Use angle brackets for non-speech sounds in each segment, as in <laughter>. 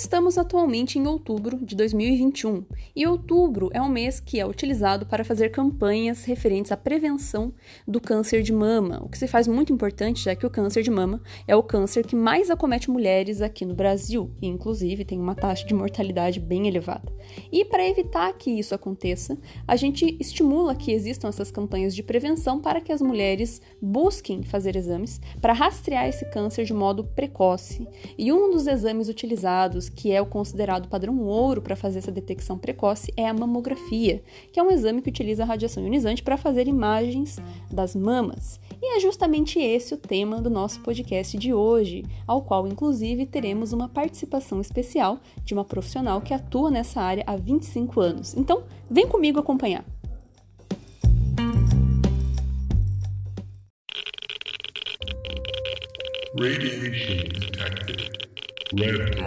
estamos atualmente em outubro de 2021 e outubro é um mês que é utilizado para fazer campanhas referentes à prevenção do câncer de mama, o que se faz muito importante já que o câncer de mama é o câncer que mais acomete mulheres aqui no Brasil e, inclusive, tem uma taxa de mortalidade bem elevada. E para evitar que isso aconteça, a gente estimula que existam essas campanhas de prevenção para que as mulheres busquem fazer exames para rastrear esse câncer de modo precoce. E um dos exames utilizados que é o considerado padrão ouro para fazer essa detecção precoce, é a mamografia, que é um exame que utiliza a radiação ionizante para fazer imagens das mamas. E é justamente esse o tema do nosso podcast de hoje, ao qual, inclusive, teremos uma participação especial de uma profissional que atua nessa área há 25 anos. Então, vem comigo acompanhar. Radiation detected. Red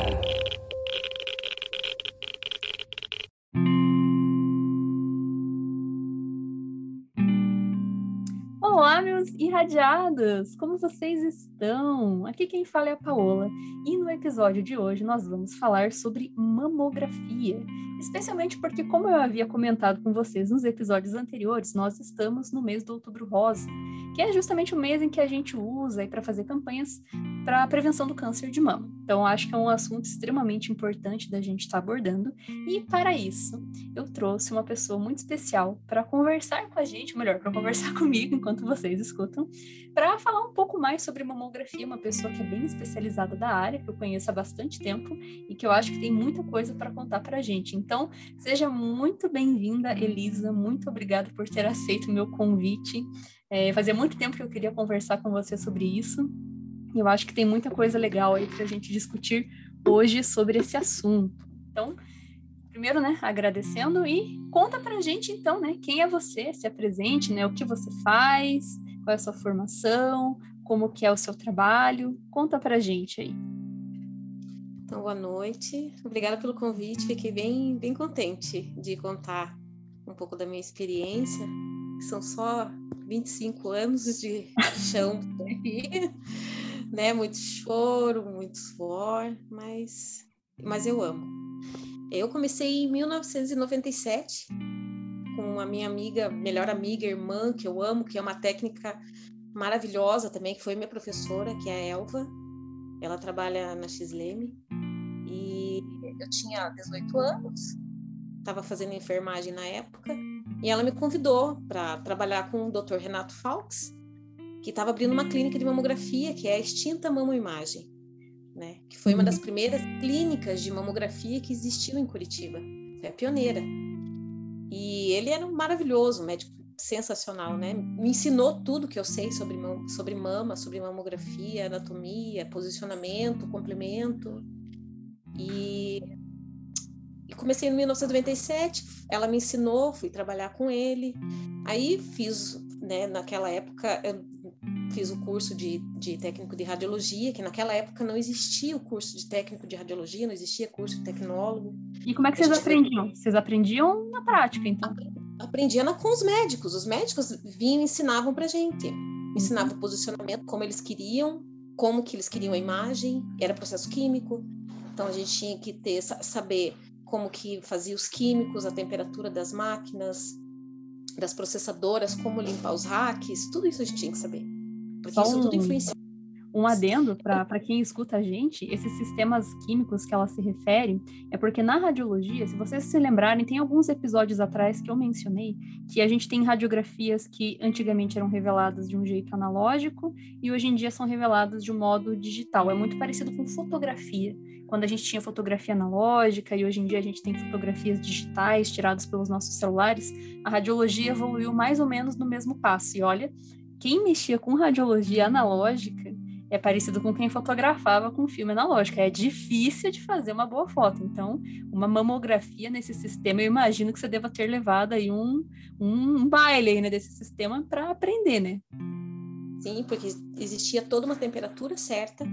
Irradiados! Como vocês estão? Aqui quem fala é a Paola e no episódio de hoje nós vamos falar sobre mamografia, especialmente porque, como eu havia comentado com vocês nos episódios anteriores, nós estamos no mês do Outubro Rosa, que é justamente o mês em que a gente usa para fazer campanhas para a prevenção do câncer de mama. Então, acho que é um assunto extremamente importante da gente estar tá abordando. E para isso, eu trouxe uma pessoa muito especial para conversar com a gente, melhor, para conversar <laughs> comigo enquanto vocês escutam, para falar um pouco mais sobre mamografia, uma pessoa que é bem especializada da área, que eu conheço há bastante tempo e que eu acho que tem muita coisa para contar para a gente. Então, seja muito bem-vinda, Elisa. Muito obrigada por ter aceito o meu convite. É, fazia muito tempo que eu queria conversar com você sobre isso. E eu acho que tem muita coisa legal aí para a gente discutir hoje sobre esse assunto. Então, primeiro, né, agradecendo e conta para a gente, então, né, quem é você, se apresente, né, o que você faz, qual é a sua formação, como que é o seu trabalho, conta para a gente aí. Então, boa noite, obrigada pelo convite, fiquei bem, bem contente de contar um pouco da minha experiência, são só 25 anos de <laughs> chão aqui, né? Muito choro, muito suor, mas, mas eu amo. Eu comecei em 1997 com a minha amiga, melhor amiga, irmã, que eu amo, que é uma técnica maravilhosa também, que foi minha professora, que é a Elva. Ela trabalha na XLM. E eu tinha 18 anos, estava fazendo enfermagem na época, e ela me convidou para trabalhar com o Dr. Renato Falks, que estava abrindo uma clínica de mamografia, que é a extinta mamoimagem, né? Que foi uma das primeiras clínicas de mamografia que existiu em Curitiba. Foi a pioneira. E ele era um maravilhoso, médico sensacional, né? Me ensinou tudo que eu sei sobre, sobre mama, sobre mamografia, anatomia, posicionamento, complemento. E e comecei em 1997, ela me ensinou, fui trabalhar com ele. Aí fiz, né, naquela época, eu fiz o curso de, de técnico de radiologia, que naquela época não existia o curso de técnico de radiologia, não existia curso de tecnólogo. E como é que vocês aprendiam? Foi... Vocês aprendiam na prática, então? Aprendia com os médicos. Os médicos vinham e ensinavam pra gente. Uhum. Ensinavam o posicionamento, como eles queriam, como que eles queriam a imagem, era processo químico. Então a gente tinha que ter saber como que fazia os químicos, a temperatura das máquinas, das processadoras, como limpar os hacks, tudo isso a gente tinha que saber. Porque Só isso um, tudo influencia. Um adendo para quem escuta a gente, esses sistemas químicos que ela se refere, é porque na radiologia, se vocês se lembrarem, tem alguns episódios atrás que eu mencionei que a gente tem radiografias que antigamente eram reveladas de um jeito analógico e hoje em dia são reveladas de um modo digital. É muito parecido com fotografia quando a gente tinha fotografia analógica e hoje em dia a gente tem fotografias digitais tiradas pelos nossos celulares, a radiologia evoluiu mais ou menos no mesmo passo. E olha, quem mexia com radiologia analógica é parecido com quem fotografava com filme analógico. É difícil de fazer uma boa foto. Então, uma mamografia nesse sistema, eu imagino que você deva ter levado aí um, um baile né, desse sistema para aprender, né? Sim, porque existia toda uma temperatura certa,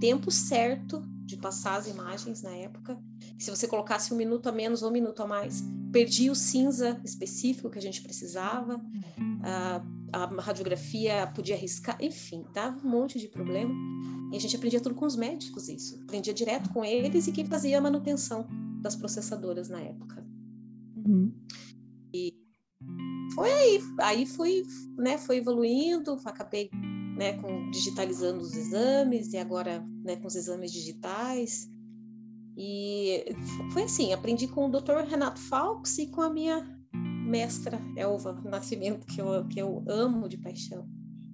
tempo certo de passar as imagens na época. Se você colocasse um minuto a menos ou um minuto a mais, perdia o cinza específico que a gente precisava, a, a radiografia podia arriscar, enfim, dava um monte de problema. E a gente aprendia tudo com os médicos isso. Aprendia direto com eles e quem fazia a manutenção das processadoras na época. Uhum. E foi aí, aí fui, né, foi evoluindo, acabei, né, com digitalizando os exames e agora, né, com os exames digitais. E foi assim, aprendi com o Dr. Renato Falks e com a minha mestra Elva Nascimento, que eu, que eu amo de paixão.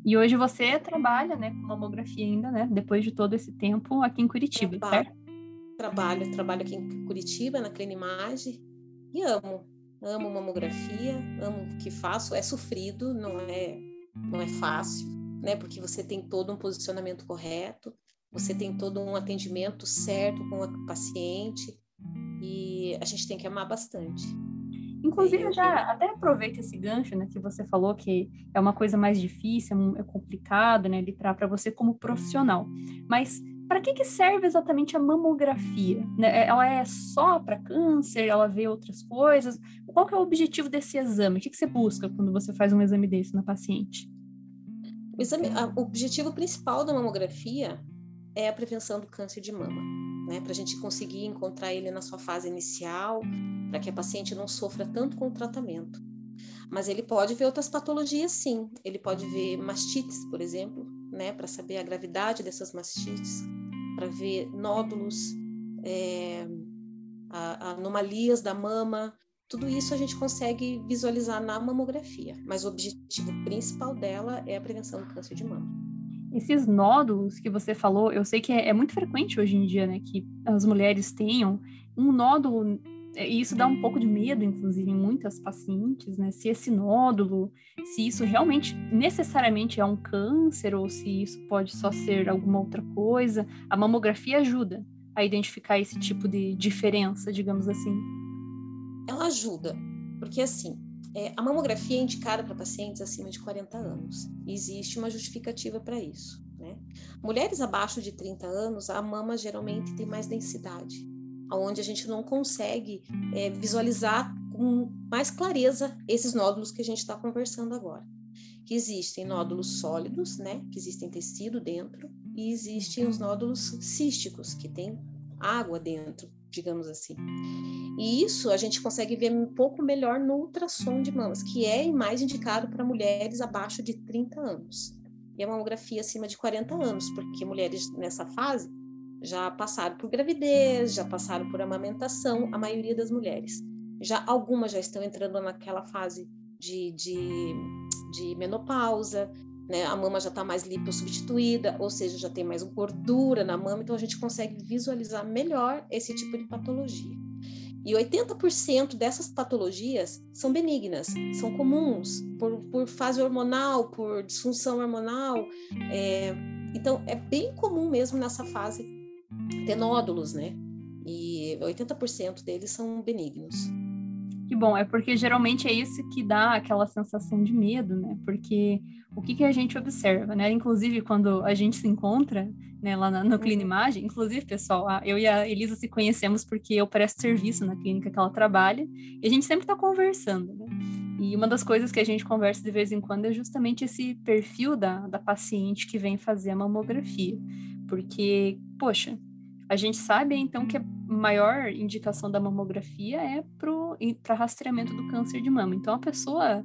E hoje você trabalha, né, com mamografia ainda, né, depois de todo esse tempo aqui em Curitiba, trabalho, certo? Trabalho, trabalho aqui em Curitiba, na Clinimage, e amo, amo mamografia, amo o que faço, é sofrido, não é, não é fácil, né, porque você tem todo um posicionamento correto, você tem todo um atendimento certo com a paciente, e a gente tem que amar bastante. Inclusive, já até aproveita esse gancho, né, que você falou que é uma coisa mais difícil, é, é complicado, né, para você como profissional. Mas para que, que serve exatamente a mamografia? Né? É, ela é só para câncer? Ela vê outras coisas? Qual que é o objetivo desse exame? O que, que você busca quando você faz um exame desse na paciente? O, exame, o objetivo principal da mamografia é a prevenção do câncer de mama, né? Para a gente conseguir encontrar ele na sua fase inicial, para que a paciente não sofra tanto com o tratamento. Mas ele pode ver outras patologias, sim. Ele pode ver mastites, por exemplo, né, para saber a gravidade dessas mastites, para ver nódulos, é, a, a anomalias da mama. Tudo isso a gente consegue visualizar na mamografia, mas o objetivo principal dela é a prevenção do câncer de mama. Esses nódulos que você falou, eu sei que é, é muito frequente hoje em dia, né, que as mulheres tenham um nódulo é, e isso dá um pouco de medo, inclusive, em muitas pacientes, né? Se esse nódulo, se isso realmente necessariamente é um câncer ou se isso pode só ser alguma outra coisa. A mamografia ajuda a identificar esse tipo de diferença, digamos assim. Ela ajuda, porque assim, é, a mamografia é indicada para pacientes acima de 40 anos. Existe uma justificativa para isso. Né? Mulheres abaixo de 30 anos, a mama geralmente tem mais densidade onde a gente não consegue é, visualizar com mais clareza esses nódulos que a gente está conversando agora. Que existem nódulos sólidos, né, que existem tecido dentro, e existem os nódulos císticos, que tem água dentro, digamos assim. E isso a gente consegue ver um pouco melhor no ultrassom de mamas, que é mais indicado para mulheres abaixo de 30 anos. E a mamografia acima de 40 anos, porque mulheres nessa fase já passaram por gravidez, já passaram por amamentação, a maioria das mulheres. Já algumas já estão entrando naquela fase de, de, de menopausa, né? A mama já está mais lipossubstituída, ou seja, já tem mais gordura na mama, então a gente consegue visualizar melhor esse tipo de patologia. E 80% dessas patologias são benignas, são comuns por, por fase hormonal, por disfunção hormonal. É, então, é bem comum mesmo nessa fase ter nódulos, né? E 80% deles são benignos. Que bom, é porque geralmente é isso que dá aquela sensação de medo, né? Porque o que, que a gente observa, né? Inclusive, quando a gente se encontra né, lá na, no uhum. Clinimagem, inclusive, pessoal, eu e a Elisa se conhecemos porque eu presto serviço na clínica que ela trabalha, e a gente sempre está conversando, né? E uma das coisas que a gente conversa de vez em quando é justamente esse perfil da, da paciente que vem fazer a mamografia. Porque, poxa, a gente sabe então que a maior indicação da mamografia é para rastreamento do câncer de mama. Então a pessoa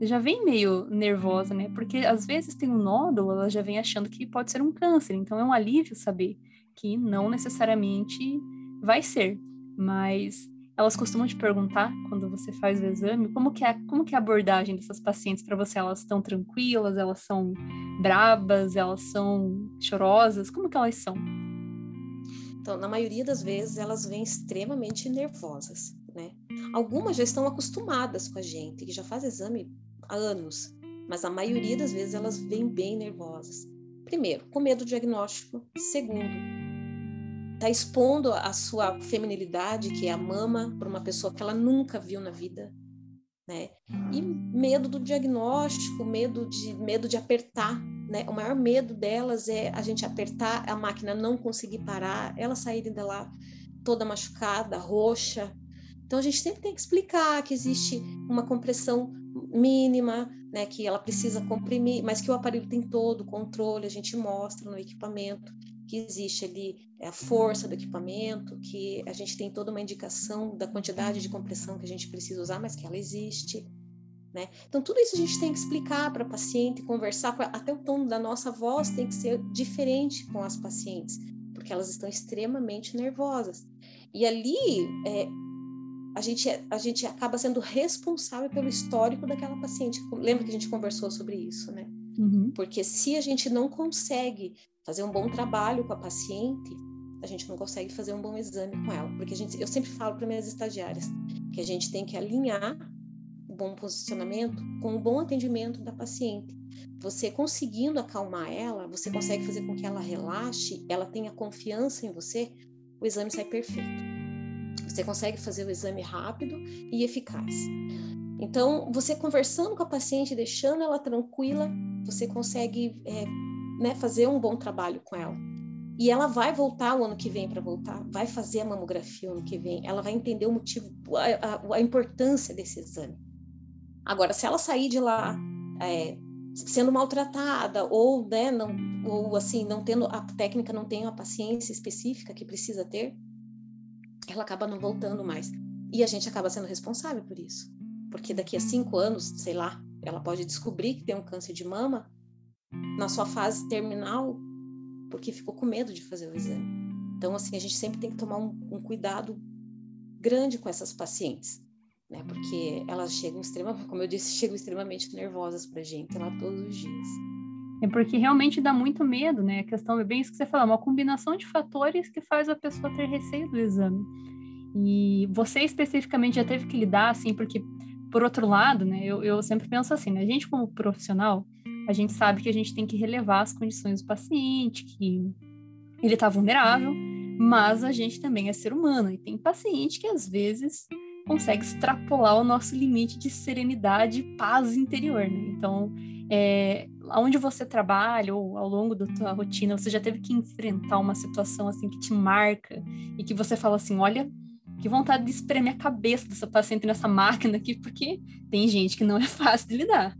já vem meio nervosa, né? Porque às vezes tem um nódulo, ela já vem achando que pode ser um câncer. Então é um alívio saber que não necessariamente vai ser, mas elas costumam te perguntar quando você faz o exame como que é como que é a abordagem dessas pacientes para você elas estão tranquilas elas são brabas elas são chorosas como que elas são então, na maioria das vezes, elas vêm extremamente nervosas, né? Algumas já estão acostumadas com a gente, que já faz exame há anos, mas a maioria das vezes elas vêm bem nervosas. Primeiro, com medo do diagnóstico. Segundo, tá expondo a sua feminilidade, que é a mama, para uma pessoa que ela nunca viu na vida, né? E medo do diagnóstico, medo de medo de apertar né? O maior medo delas é a gente apertar a máquina, não conseguir parar, elas saírem de lá toda machucada, roxa, Então a gente sempre tem que explicar que existe uma compressão mínima, né, que ela precisa comprimir, mas que o aparelho tem todo o controle, a gente mostra no equipamento que existe ali é, a força do equipamento, que a gente tem toda uma indicação da quantidade de compressão que a gente precisa usar, mas que ela existe. Né? Então, tudo isso a gente tem que explicar para a paciente, conversar, até o tom da nossa voz tem que ser diferente com as pacientes, porque elas estão extremamente nervosas. E ali, é, a, gente, a gente acaba sendo responsável pelo histórico daquela paciente. Lembra que a gente conversou sobre isso, né? Uhum. Porque se a gente não consegue fazer um bom trabalho com a paciente, a gente não consegue fazer um bom exame com ela, porque a gente, eu sempre falo para minhas estagiárias que a gente tem que alinhar bom posicionamento com o bom atendimento da paciente. Você conseguindo acalmar ela, você consegue fazer com que ela relaxe, ela tenha confiança em você, o exame sai perfeito. Você consegue fazer o exame rápido e eficaz. Então, você conversando com a paciente, deixando ela tranquila, você consegue é, né, fazer um bom trabalho com ela. E ela vai voltar o ano que vem para voltar, vai fazer a mamografia o ano que vem, ela vai entender o motivo, a, a, a importância desse exame. Agora, se ela sair de lá é, sendo maltratada ou, né, não, ou assim, não tendo a técnica, não tem a paciência específica que precisa ter, ela acaba não voltando mais. E a gente acaba sendo responsável por isso. Porque daqui a cinco anos, sei lá, ela pode descobrir que tem um câncer de mama na sua fase terminal porque ficou com medo de fazer o exame. Então, assim, a gente sempre tem que tomar um, um cuidado grande com essas pacientes, né? Porque elas chegam extremamente, <laughs> como eu disse, chegam extremamente nervosas para a gente lá todos os dias. É porque realmente dá muito medo, né? A questão é bem isso que você falou, uma combinação de fatores que faz a pessoa ter receio do exame. E você especificamente já teve que lidar, assim, porque, por outro lado, né, eu, eu sempre penso assim, né? A gente como profissional, a gente sabe que a gente tem que relevar as condições do paciente, que ele está vulnerável, mas a gente também é ser humano e tem paciente que às vezes consegue extrapolar o nosso limite de serenidade e paz interior, né? Então, é, onde você trabalha ou ao longo da tua rotina, você já teve que enfrentar uma situação assim que te marca e que você fala assim, olha, que vontade de espremer a cabeça dessa paciente nessa <laughs> máquina aqui, porque tem gente que não é fácil de lidar.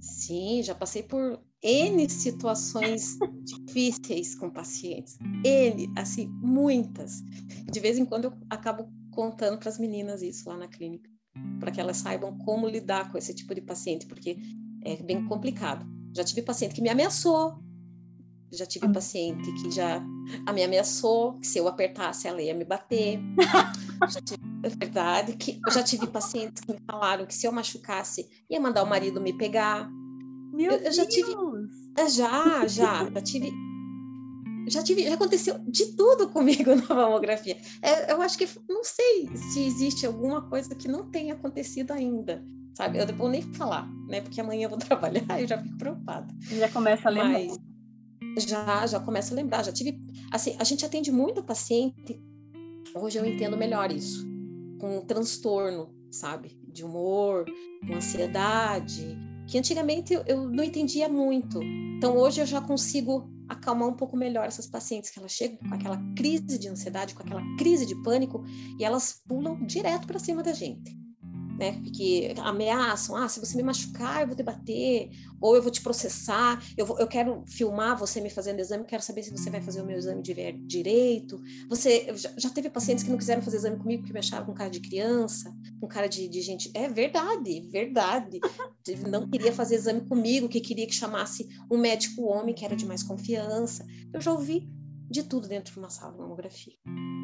Sim, já passei por N situações difíceis com pacientes. N, assim, muitas. De vez em quando eu acabo contando para as meninas isso lá na clínica, para que elas saibam como lidar com esse tipo de paciente, porque é bem complicado. Já tive paciente que me ameaçou, já tive paciente que já me ameaçou que se eu apertasse ela ia me bater. <laughs> tive, é verdade que eu já tive pacientes que me falaram que se eu machucasse ia mandar o marido me pegar. Meu eu, eu já tive. É, já, já, já tive. Já tive, já aconteceu de tudo <laughs> comigo na mamografia. É, eu acho que não sei se existe alguma coisa que não tenha acontecido ainda, sabe? Eu não vou nem falar, né? Porque amanhã eu vou <laughs> trabalhar e eu já fico preocupada. Já começa a lembrar. Mas já, já começa a lembrar. Já tive, assim, a gente atende muito paciente. Hoje eu entendo melhor isso, com transtorno, sabe, de humor, com ansiedade, que antigamente eu não entendia muito. Então hoje eu já consigo acalmar um pouco melhor essas pacientes que elas chegam com aquela crise de ansiedade, com aquela crise de pânico e elas pulam direto para cima da gente né? Que ameaçam, ah, se você me machucar, eu vou te bater, ou eu vou te processar, eu, vou, eu quero filmar você me fazendo exame, quero saber se você vai fazer o meu exame direito. Você já, já, teve pacientes que não quiseram fazer exame comigo porque me acharam com cara de criança, com cara de, de gente. É verdade, verdade. Não queria fazer exame comigo, que queria que chamasse um médico homem que era de mais confiança. Eu já ouvi de tudo dentro de uma sala de mamografia.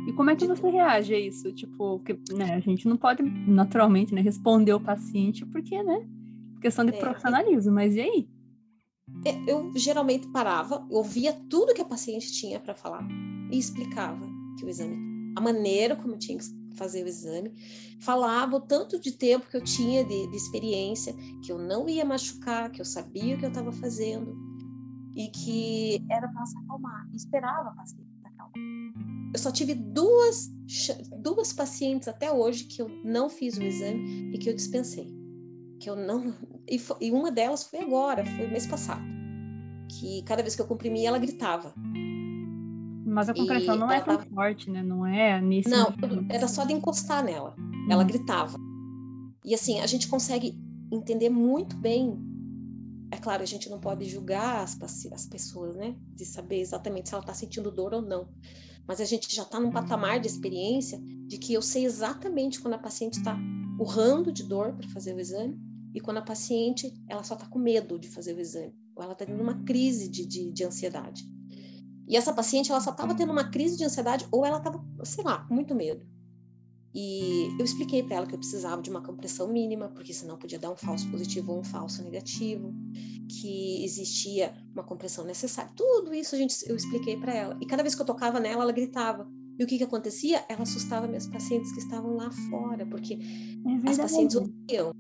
E como é que você reage a isso? Tipo, porque, né, a gente não pode naturalmente, né, responder o paciente porque, né, questão de é, profissionalismo, mas e aí? É, eu geralmente parava, ouvia tudo que a paciente tinha para falar e explicava que o exame, a maneira como eu tinha que fazer o exame, falava o tanto de tempo que eu tinha de, de experiência, que eu não ia machucar, que eu sabia o que eu estava fazendo e que era para se acalmar, esperava a paciente se acalmar. Eu só tive duas, duas pacientes até hoje que eu não fiz o exame e que eu dispensei. Que eu não. E, foi, e uma delas foi agora, foi mês passado. Que cada vez que eu comprimi, ela gritava. Mas a compressão e não é tão tava... forte, né? Não é nesse. Não, era só de encostar nela. ela gritava. E assim, a gente consegue entender muito bem. É claro, a gente não pode julgar as, as pessoas, né? De saber exatamente se ela está sentindo dor ou não. Mas a gente já está num patamar de experiência de que eu sei exatamente quando a paciente está urrando de dor para fazer o exame e quando a paciente ela só está com medo de fazer o exame ou ela está tendo uma crise de, de, de ansiedade. E essa paciente ela só estava tendo uma crise de ansiedade ou ela estava, sei lá, com muito medo. E eu expliquei para ela que eu precisava de uma compressão mínima, porque senão podia dar um falso positivo ou um falso negativo, que existia uma compressão necessária. Tudo isso a gente, eu expliquei para ela. E cada vez que eu tocava nela, ela gritava. E o que, que acontecia? Ela assustava minhas pacientes que estavam lá fora, porque é as pacientes ouviam.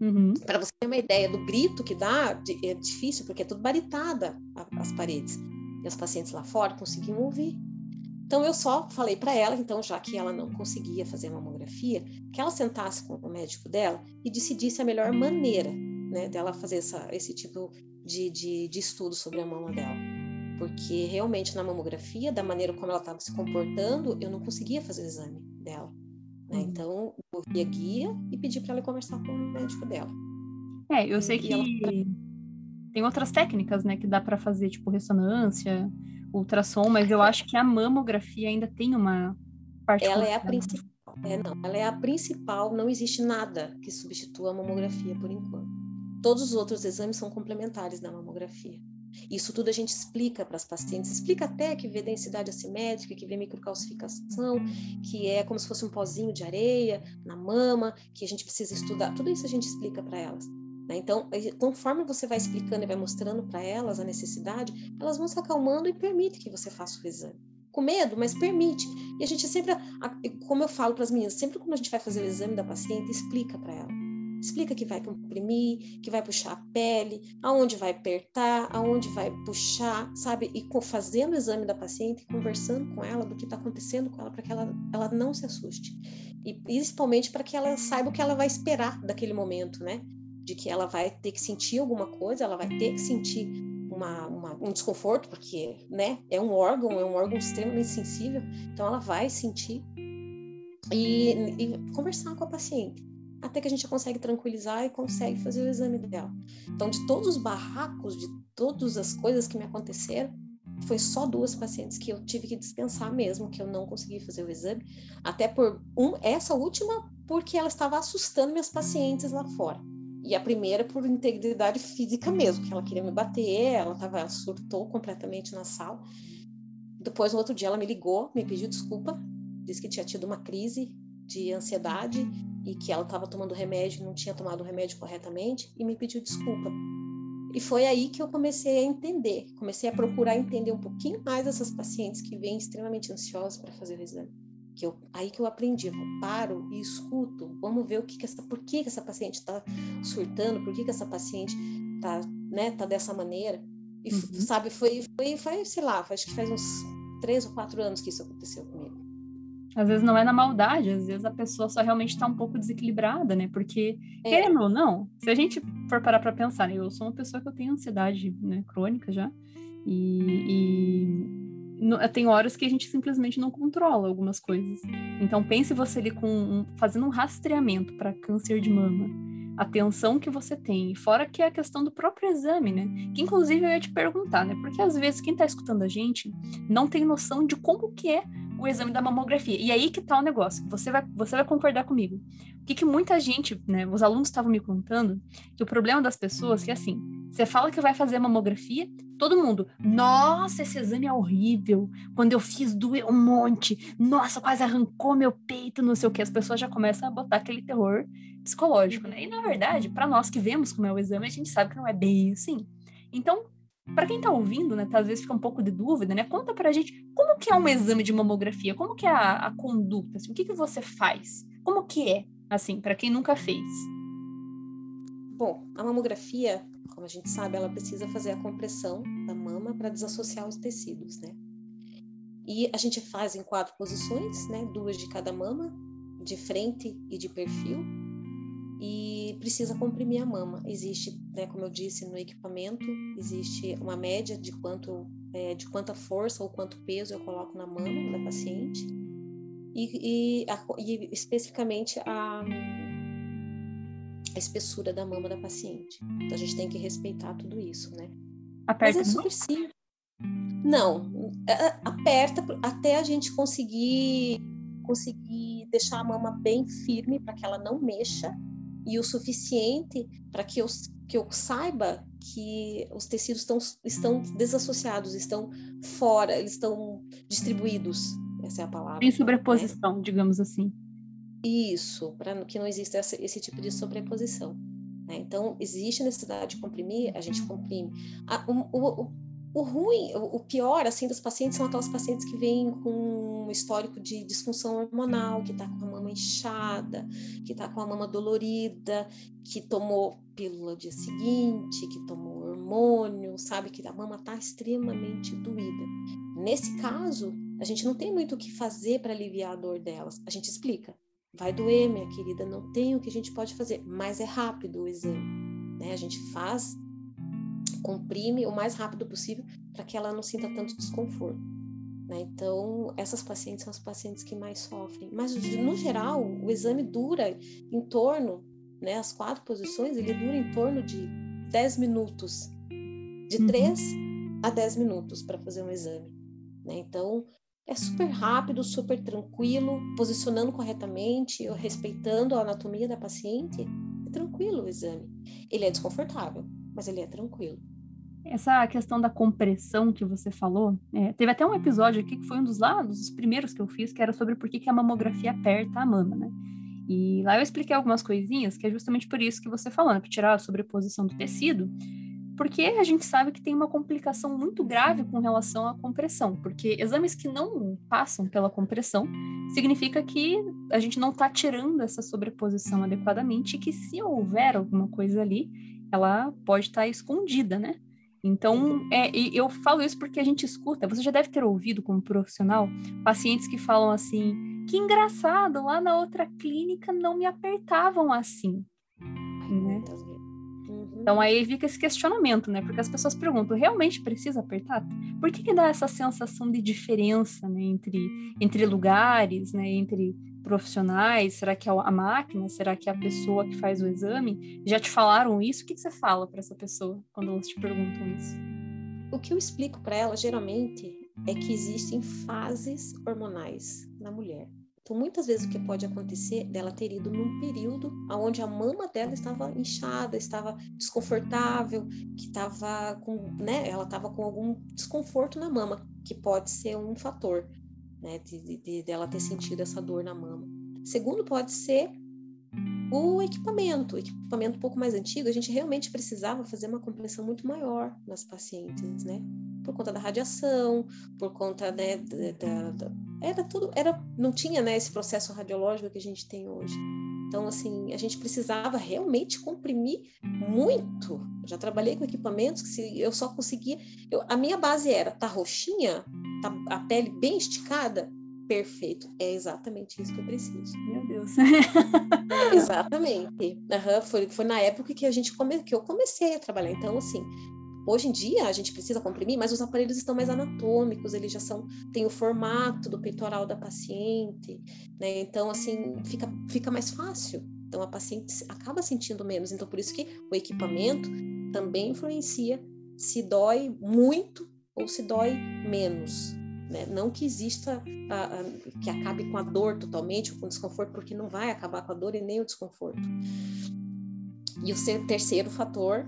Uhum. Para você ter uma ideia do grito que dá, é difícil, porque é tudo baritada as paredes. E as pacientes lá fora conseguiam ouvir. Então eu só falei para ela, então já que ela não conseguia fazer mamografia, que ela sentasse com o médico dela e decidisse a melhor maneira, né, dela fazer essa, esse tipo de, de, de estudo sobre a mama dela. Porque realmente na mamografia, da maneira como ela estava se comportando, eu não conseguia fazer o exame dela. Né? Uhum. Então eu ouvi a guia e pedi para ela conversar com o médico dela. É, eu sei e que ela... tem outras técnicas, né, que dá para fazer, tipo ressonância, ultrassom, mas eu acho que a mamografia ainda tem uma parte. Ela é a principal. É, não, ela é a principal, não existe nada que substitua a mamografia por enquanto. Todos os outros exames são complementares da mamografia. Isso tudo a gente explica para as pacientes, explica até que vê densidade assimétrica, que vê microcalcificação, que é como se fosse um pozinho de areia na mama, que a gente precisa estudar. Tudo isso a gente explica para elas. Né? Então, conforme você vai explicando e vai mostrando para elas a necessidade, elas vão se acalmando e permite que você faça o exame. Com medo, mas permite. E a gente sempre, como eu falo para as meninas, sempre quando a gente vai fazer o exame da paciente, explica para ela. Explica que vai comprimir, que vai puxar a pele, aonde vai apertar, aonde vai puxar, sabe? E fazendo o exame da paciente, conversando com ela do que está acontecendo com ela, para que ela, ela não se assuste. E principalmente para que ela saiba o que ela vai esperar daquele momento, né? De que ela vai ter que sentir alguma coisa, ela vai ter que sentir uma, uma, um desconforto, porque né, é um órgão, é um órgão extremamente sensível, então ela vai sentir e, e conversar com a paciente, até que a gente consegue tranquilizar e consegue fazer o exame dela. Então, de todos os barracos, de todas as coisas que me aconteceram, foi só duas pacientes que eu tive que dispensar mesmo, que eu não consegui fazer o exame, até por um, essa última, porque ela estava assustando minhas pacientes lá fora. E a primeira por integridade física mesmo, que ela queria me bater, ela tava, ela surtou completamente na sala. Depois, no outro dia, ela me ligou, me pediu desculpa, disse que tinha tido uma crise de ansiedade e que ela estava tomando remédio, não tinha tomado o remédio corretamente e me pediu desculpa. E foi aí que eu comecei a entender, comecei a procurar entender um pouquinho mais essas pacientes que vêm extremamente ansiosas para fazer o exame que eu, aí que eu aprendi, eu paro e escuto, vamos ver o que, que essa, por que, que essa paciente está surtando, por que, que essa paciente está né, tá dessa maneira. E, uhum. sabe, foi, foi, foi, sei lá, acho que faz uns três ou quatro anos que isso aconteceu comigo. Às vezes não é na maldade, às vezes a pessoa só realmente está um pouco desequilibrada, né? Porque, é. querendo ou não, se a gente for parar para pensar, né? eu sou uma pessoa que eu tenho ansiedade né, crônica já, e, e tem horas que a gente simplesmente não controla algumas coisas. Então pense você ali com um, fazendo um rastreamento para câncer de mama, a atenção que você tem, fora que é a questão do próprio exame, né? Que inclusive eu ia te perguntar, né? Porque às vezes quem está escutando a gente não tem noção de como que é o exame da mamografia. E aí que tá o negócio, você vai, você vai concordar comigo. O que, que muita gente, né, os alunos estavam me contando, que o problema das pessoas é assim, você fala que vai fazer mamografia, todo mundo, nossa, esse exame é horrível. Quando eu fiz, doeu um monte. Nossa, quase arrancou meu peito, não sei o que. As pessoas já começam a botar aquele terror psicológico, né? E na verdade, para nós que vemos como é o exame, a gente sabe que não é bem assim. Então, para quem está ouvindo, né, tá, às vezes fica um pouco de dúvida, né? Conta para a gente como que é um exame de mamografia, como que é a, a conduta, assim, o que que você faz, como que é, assim, para quem nunca fez. Bom, a mamografia, como a gente sabe, ela precisa fazer a compressão da mama para desassociar os tecidos, né? E a gente faz em quatro posições, né? Duas de cada mama, de frente e de perfil e precisa comprimir a mama. Existe, né, como eu disse, no equipamento existe uma média de quanto é, de quanta força ou quanto peso eu coloco na mama da paciente e, e, a, e especificamente a, a, espessura da mama da paciente. Então a gente tem que respeitar tudo isso, né? Aperta Mas é super simples. Não, é, é, aperta até a gente conseguir conseguir deixar a mama bem firme para que ela não mexa e o suficiente para que eu, que eu saiba que os tecidos estão, estão desassociados, estão fora, eles estão distribuídos. Essa é a palavra. Tem sobreposição, né? digamos assim. Isso, para que não exista esse, tipo de sobreposição. Né? Então, existe necessidade de comprimir, a gente comprime. A, o, o, o ruim, o, pior, assim, dos pacientes são aquelas pacientes que vêm com um histórico de disfunção hormonal, que está com a mama inchada, que está com a mama dolorida, que tomou pílula dia seguinte, que tomou hormônio, sabe? Que a mama está extremamente doída. Nesse caso, a gente não tem muito o que fazer para aliviar a dor delas. A gente explica. Vai doer, minha querida, não tem o que a gente pode fazer, mas é rápido o exame. Né? A gente faz comprime o mais rápido possível para que ela não sinta tanto desconforto. Né? Então, essas pacientes são as pacientes que mais sofrem. Mas, no geral, o exame dura em torno, né, as quatro posições, ele dura em torno de 10 minutos, de uhum. 3 a 10 minutos para fazer um exame. Né? Então, é super rápido, super tranquilo, posicionando corretamente, respeitando a anatomia da paciente, é tranquilo o exame. Ele é desconfortável, mas ele é tranquilo. Essa questão da compressão que você falou, é, teve até um episódio aqui que foi um dos lados, dos primeiros que eu fiz, que era sobre por que, que a mamografia aperta a mama, né? E lá eu expliquei algumas coisinhas, que é justamente por isso que você falou, né? Para tirar a sobreposição do tecido, porque a gente sabe que tem uma complicação muito grave com relação à compressão, porque exames que não passam pela compressão significa que a gente não está tirando essa sobreposição adequadamente e que se houver alguma coisa ali, ela pode estar tá escondida, né? Então, é, eu falo isso porque a gente escuta, você já deve ter ouvido como profissional, pacientes que falam assim, que engraçado, lá na outra clínica não me apertavam assim. Né? Então aí fica esse questionamento, né? Porque as pessoas perguntam, realmente precisa apertar? Por que, que dá essa sensação de diferença né? entre, entre lugares, né? entre profissionais? Será que é a máquina? Será que é a pessoa que faz o exame? Já te falaram isso? O que, que você fala para essa pessoa quando elas te perguntam isso? O que eu explico para ela geralmente é que existem fases hormonais na mulher. Então, muitas vezes o que pode acontecer dela ter ido num período onde a mama dela estava inchada, estava desconfortável, que estava com, né, ela estava com algum desconforto na mama, que pode ser um fator né, de, de, de ela ter sentido essa dor na mama. Segundo, pode ser o equipamento, o equipamento um pouco mais antigo, a gente realmente precisava fazer uma compressão muito maior nas pacientes, né? Por conta da radiação, por conta né, da, da, era tudo, era, não tinha né, esse processo radiológico que a gente tem hoje. Então, assim, a gente precisava realmente comprimir muito. Eu já trabalhei com equipamentos que se eu só conseguia, eu, a minha base era tá roxinha, tá a pele bem esticada, perfeito. É exatamente isso que eu preciso. Meu Deus. <laughs> exatamente. Uhum, foi, foi na época que a gente come, que eu comecei a trabalhar. Então, assim, hoje em dia a gente precisa comprimir, mas os aparelhos estão mais anatômicos, eles já são, tem o formato do peitoral da paciente, né? Então, assim, fica, fica mais fácil. Então, a paciente acaba sentindo menos. Então, por isso que o equipamento também influencia se dói muito ou se dói menos. Né? Não que exista, a, a, que acabe com a dor totalmente, ou com o desconforto, porque não vai acabar com a dor e nem o desconforto. E o terceiro fator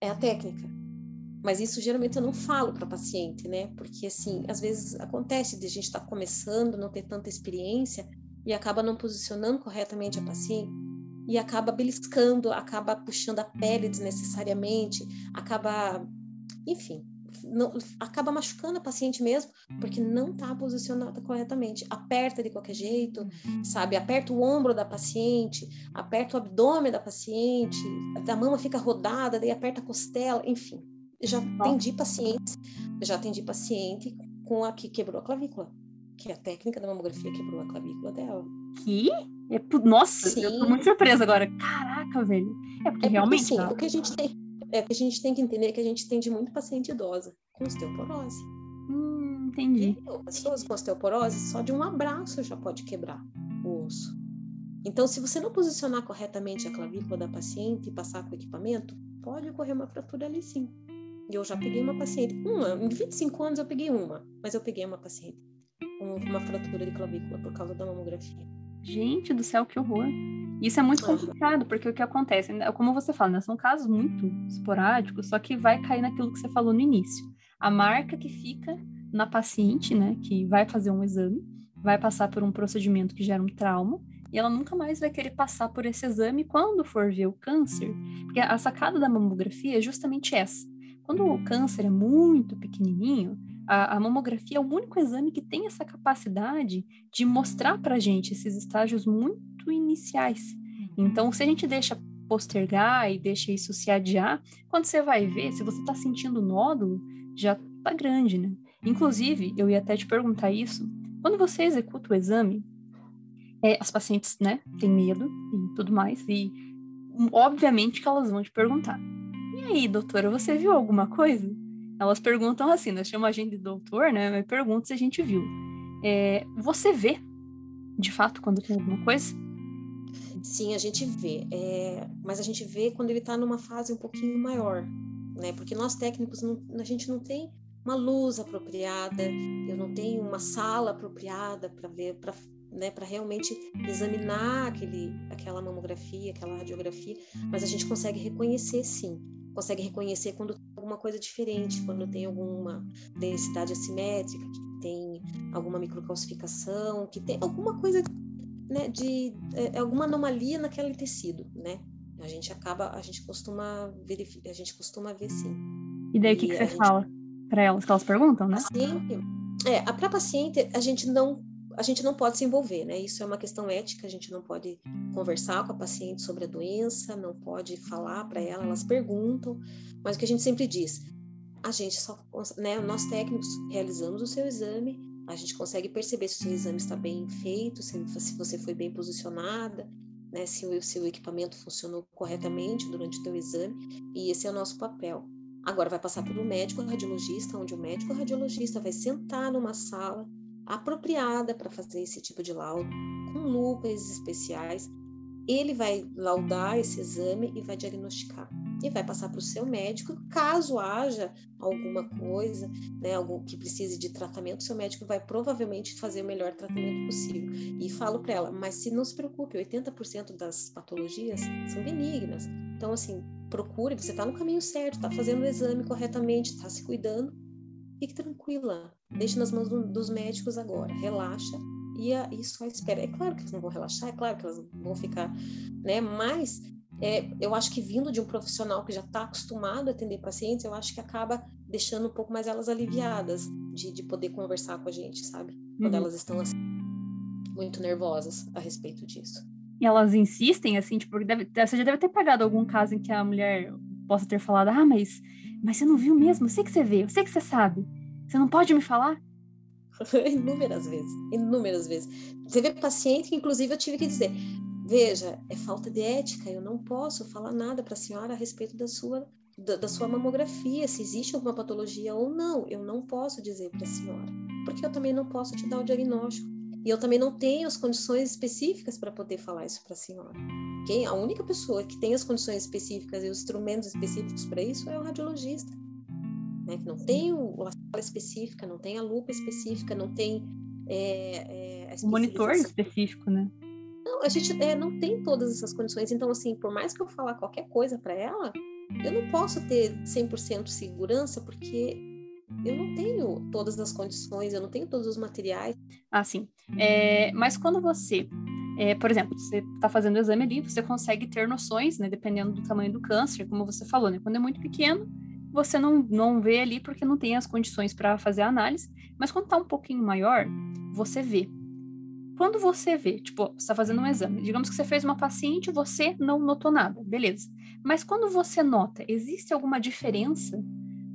é a técnica. Mas isso geralmente eu não falo para paciente, né? Porque assim, às vezes acontece de a gente estar tá começando, não ter tanta experiência e acaba não posicionando corretamente a paciente e acaba beliscando, acaba puxando a pele desnecessariamente, acaba, enfim, não, acaba machucando a paciente mesmo, porque não está posicionada corretamente. Aperta de qualquer jeito, sabe? Aperta o ombro da paciente, aperta o abdômen da paciente, a mama fica rodada, daí aperta a costela, enfim. Já atendi pacientes, já atendi paciente com a que quebrou a clavícula, que a técnica da mamografia quebrou a clavícula dela. Que? É, nossa, Sim. eu tô muito surpresa agora. Caraca, velho. É porque é realmente. Porque, assim, tá... o que a gente tem é que a gente tem que entender que a gente tem de muito paciente idosa com osteoporose. Hum, Entendi. E pessoas com osteoporose, só de um abraço já pode quebrar o osso. Então, se você não posicionar corretamente a clavícula da paciente e passar com o equipamento, pode ocorrer uma fratura ali sim. E eu já peguei uma paciente, uma, em 25 anos eu peguei uma, mas eu peguei uma paciente com uma fratura de clavícula por causa da mamografia. Gente do céu, que horror. Isso é muito complicado, porque o que acontece, né, como você fala, né, são casos muito esporádicos, só que vai cair naquilo que você falou no início. A marca que fica na paciente, né, que vai fazer um exame, vai passar por um procedimento que gera um trauma, e ela nunca mais vai querer passar por esse exame quando for ver o câncer, porque a sacada da mamografia é justamente essa. Quando o câncer é muito pequenininho, a, a mamografia é o único exame que tem essa capacidade de mostrar para a gente esses estágios muito iniciais. Então, se a gente deixa postergar e deixa isso se adiar, quando você vai ver, se você está sentindo nódulo, já está grande, né? Inclusive, eu ia até te perguntar isso, quando você executa o exame, é, as pacientes, né, têm medo e tudo mais, e obviamente que elas vão te perguntar: e aí, doutora, você viu alguma coisa? Elas perguntam assim, nós chamamos a gente de doutor, né? Mas perguntam se a gente viu. É, você vê, de fato, quando tem alguma coisa? Sim, a gente vê. É, mas a gente vê quando ele está numa fase um pouquinho maior, né? Porque nós técnicos, não, a gente não tem uma luz apropriada, eu não tenho uma sala apropriada para ver, para né, para realmente examinar aquele, aquela mamografia, aquela radiografia, mas a gente consegue reconhecer sim, consegue reconhecer quando tem alguma coisa diferente, quando tem alguma densidade assimétrica, que tem alguma microcalcificação, que tem alguma coisa né, de é, alguma anomalia naquele tecido, né? A gente acaba, a gente costuma verificar, a gente costuma ver sim. E daí o que, que você gente... fala para elas? Que elas perguntam, né? Paciente, é, para paciente a gente não a gente não pode se envolver, né? Isso é uma questão ética, a gente não pode conversar com a paciente sobre a doença, não pode falar para ela, elas perguntam, mas o que a gente sempre diz, a gente só, né, nós técnicos realizamos o seu exame, a gente consegue perceber se o seu exame está bem feito, se, você foi bem posicionada, né, se o seu equipamento funcionou corretamente durante o teu exame, e esse é o nosso papel. Agora vai passar pelo médico radiologista, onde o médico radiologista vai sentar numa sala apropriada para fazer esse tipo de laudo, com lupas especiais. Ele vai laudar esse exame e vai diagnosticar. E vai passar para o seu médico, caso haja alguma coisa, né, algum que precise de tratamento, seu médico vai provavelmente fazer o melhor tratamento possível. E falo para ela, mas se não se preocupe, 80% das patologias são benignas. Então, assim, procure, você está no caminho certo, está fazendo o exame corretamente, está se cuidando, fique tranquila, deixe nas mãos do, dos médicos agora, relaxa e, a, e só espera. É claro que elas não vão relaxar, é claro que elas vão ficar, né? Mas é, eu acho que vindo de um profissional que já está acostumado a atender pacientes, eu acho que acaba deixando um pouco mais elas aliviadas de, de poder conversar com a gente, sabe? Quando uhum. elas estão assim, muito nervosas a respeito disso. E elas insistem, assim, tipo, deve, você já deve ter pegado algum caso em que a mulher possa ter falado, ah, mas mas você não viu mesmo? Eu sei que você vê, eu sei que você sabe. Você não pode me falar? <laughs> inúmeras vezes, inúmeras vezes. Você vê paciente que, inclusive, eu tive que dizer: veja, é falta de ética, eu não posso falar nada para a senhora a respeito da sua, da, da, sua mamografia, se existe alguma patologia ou não. Eu não posso dizer para a senhora, porque eu também não posso te dar o diagnóstico. E eu também não tenho as condições específicas para poder falar isso para a senhora. Quem, a única pessoa que tem as condições específicas e os instrumentos específicos para isso é o radiologista. Né? Que não tem o, a sala específica, não tem a lupa específica, não tem é, é, o monitor específico, né? Não, a gente é, não tem todas essas condições. Então, assim, por mais que eu falar qualquer coisa para ela, eu não posso ter 100% segurança, porque eu não tenho todas as condições, eu não tenho todos os materiais. Ah, sim. É, mas quando você, é, por exemplo, você está fazendo o exame ali, você consegue ter noções, né, dependendo do tamanho do câncer, como você falou, né? Quando é muito pequeno, você não, não vê ali porque não tem as condições para fazer a análise, mas quando está um pouquinho maior, você vê. Quando você vê, tipo, você está fazendo um exame, digamos que você fez uma paciente você não notou nada, beleza. Mas quando você nota, existe alguma diferença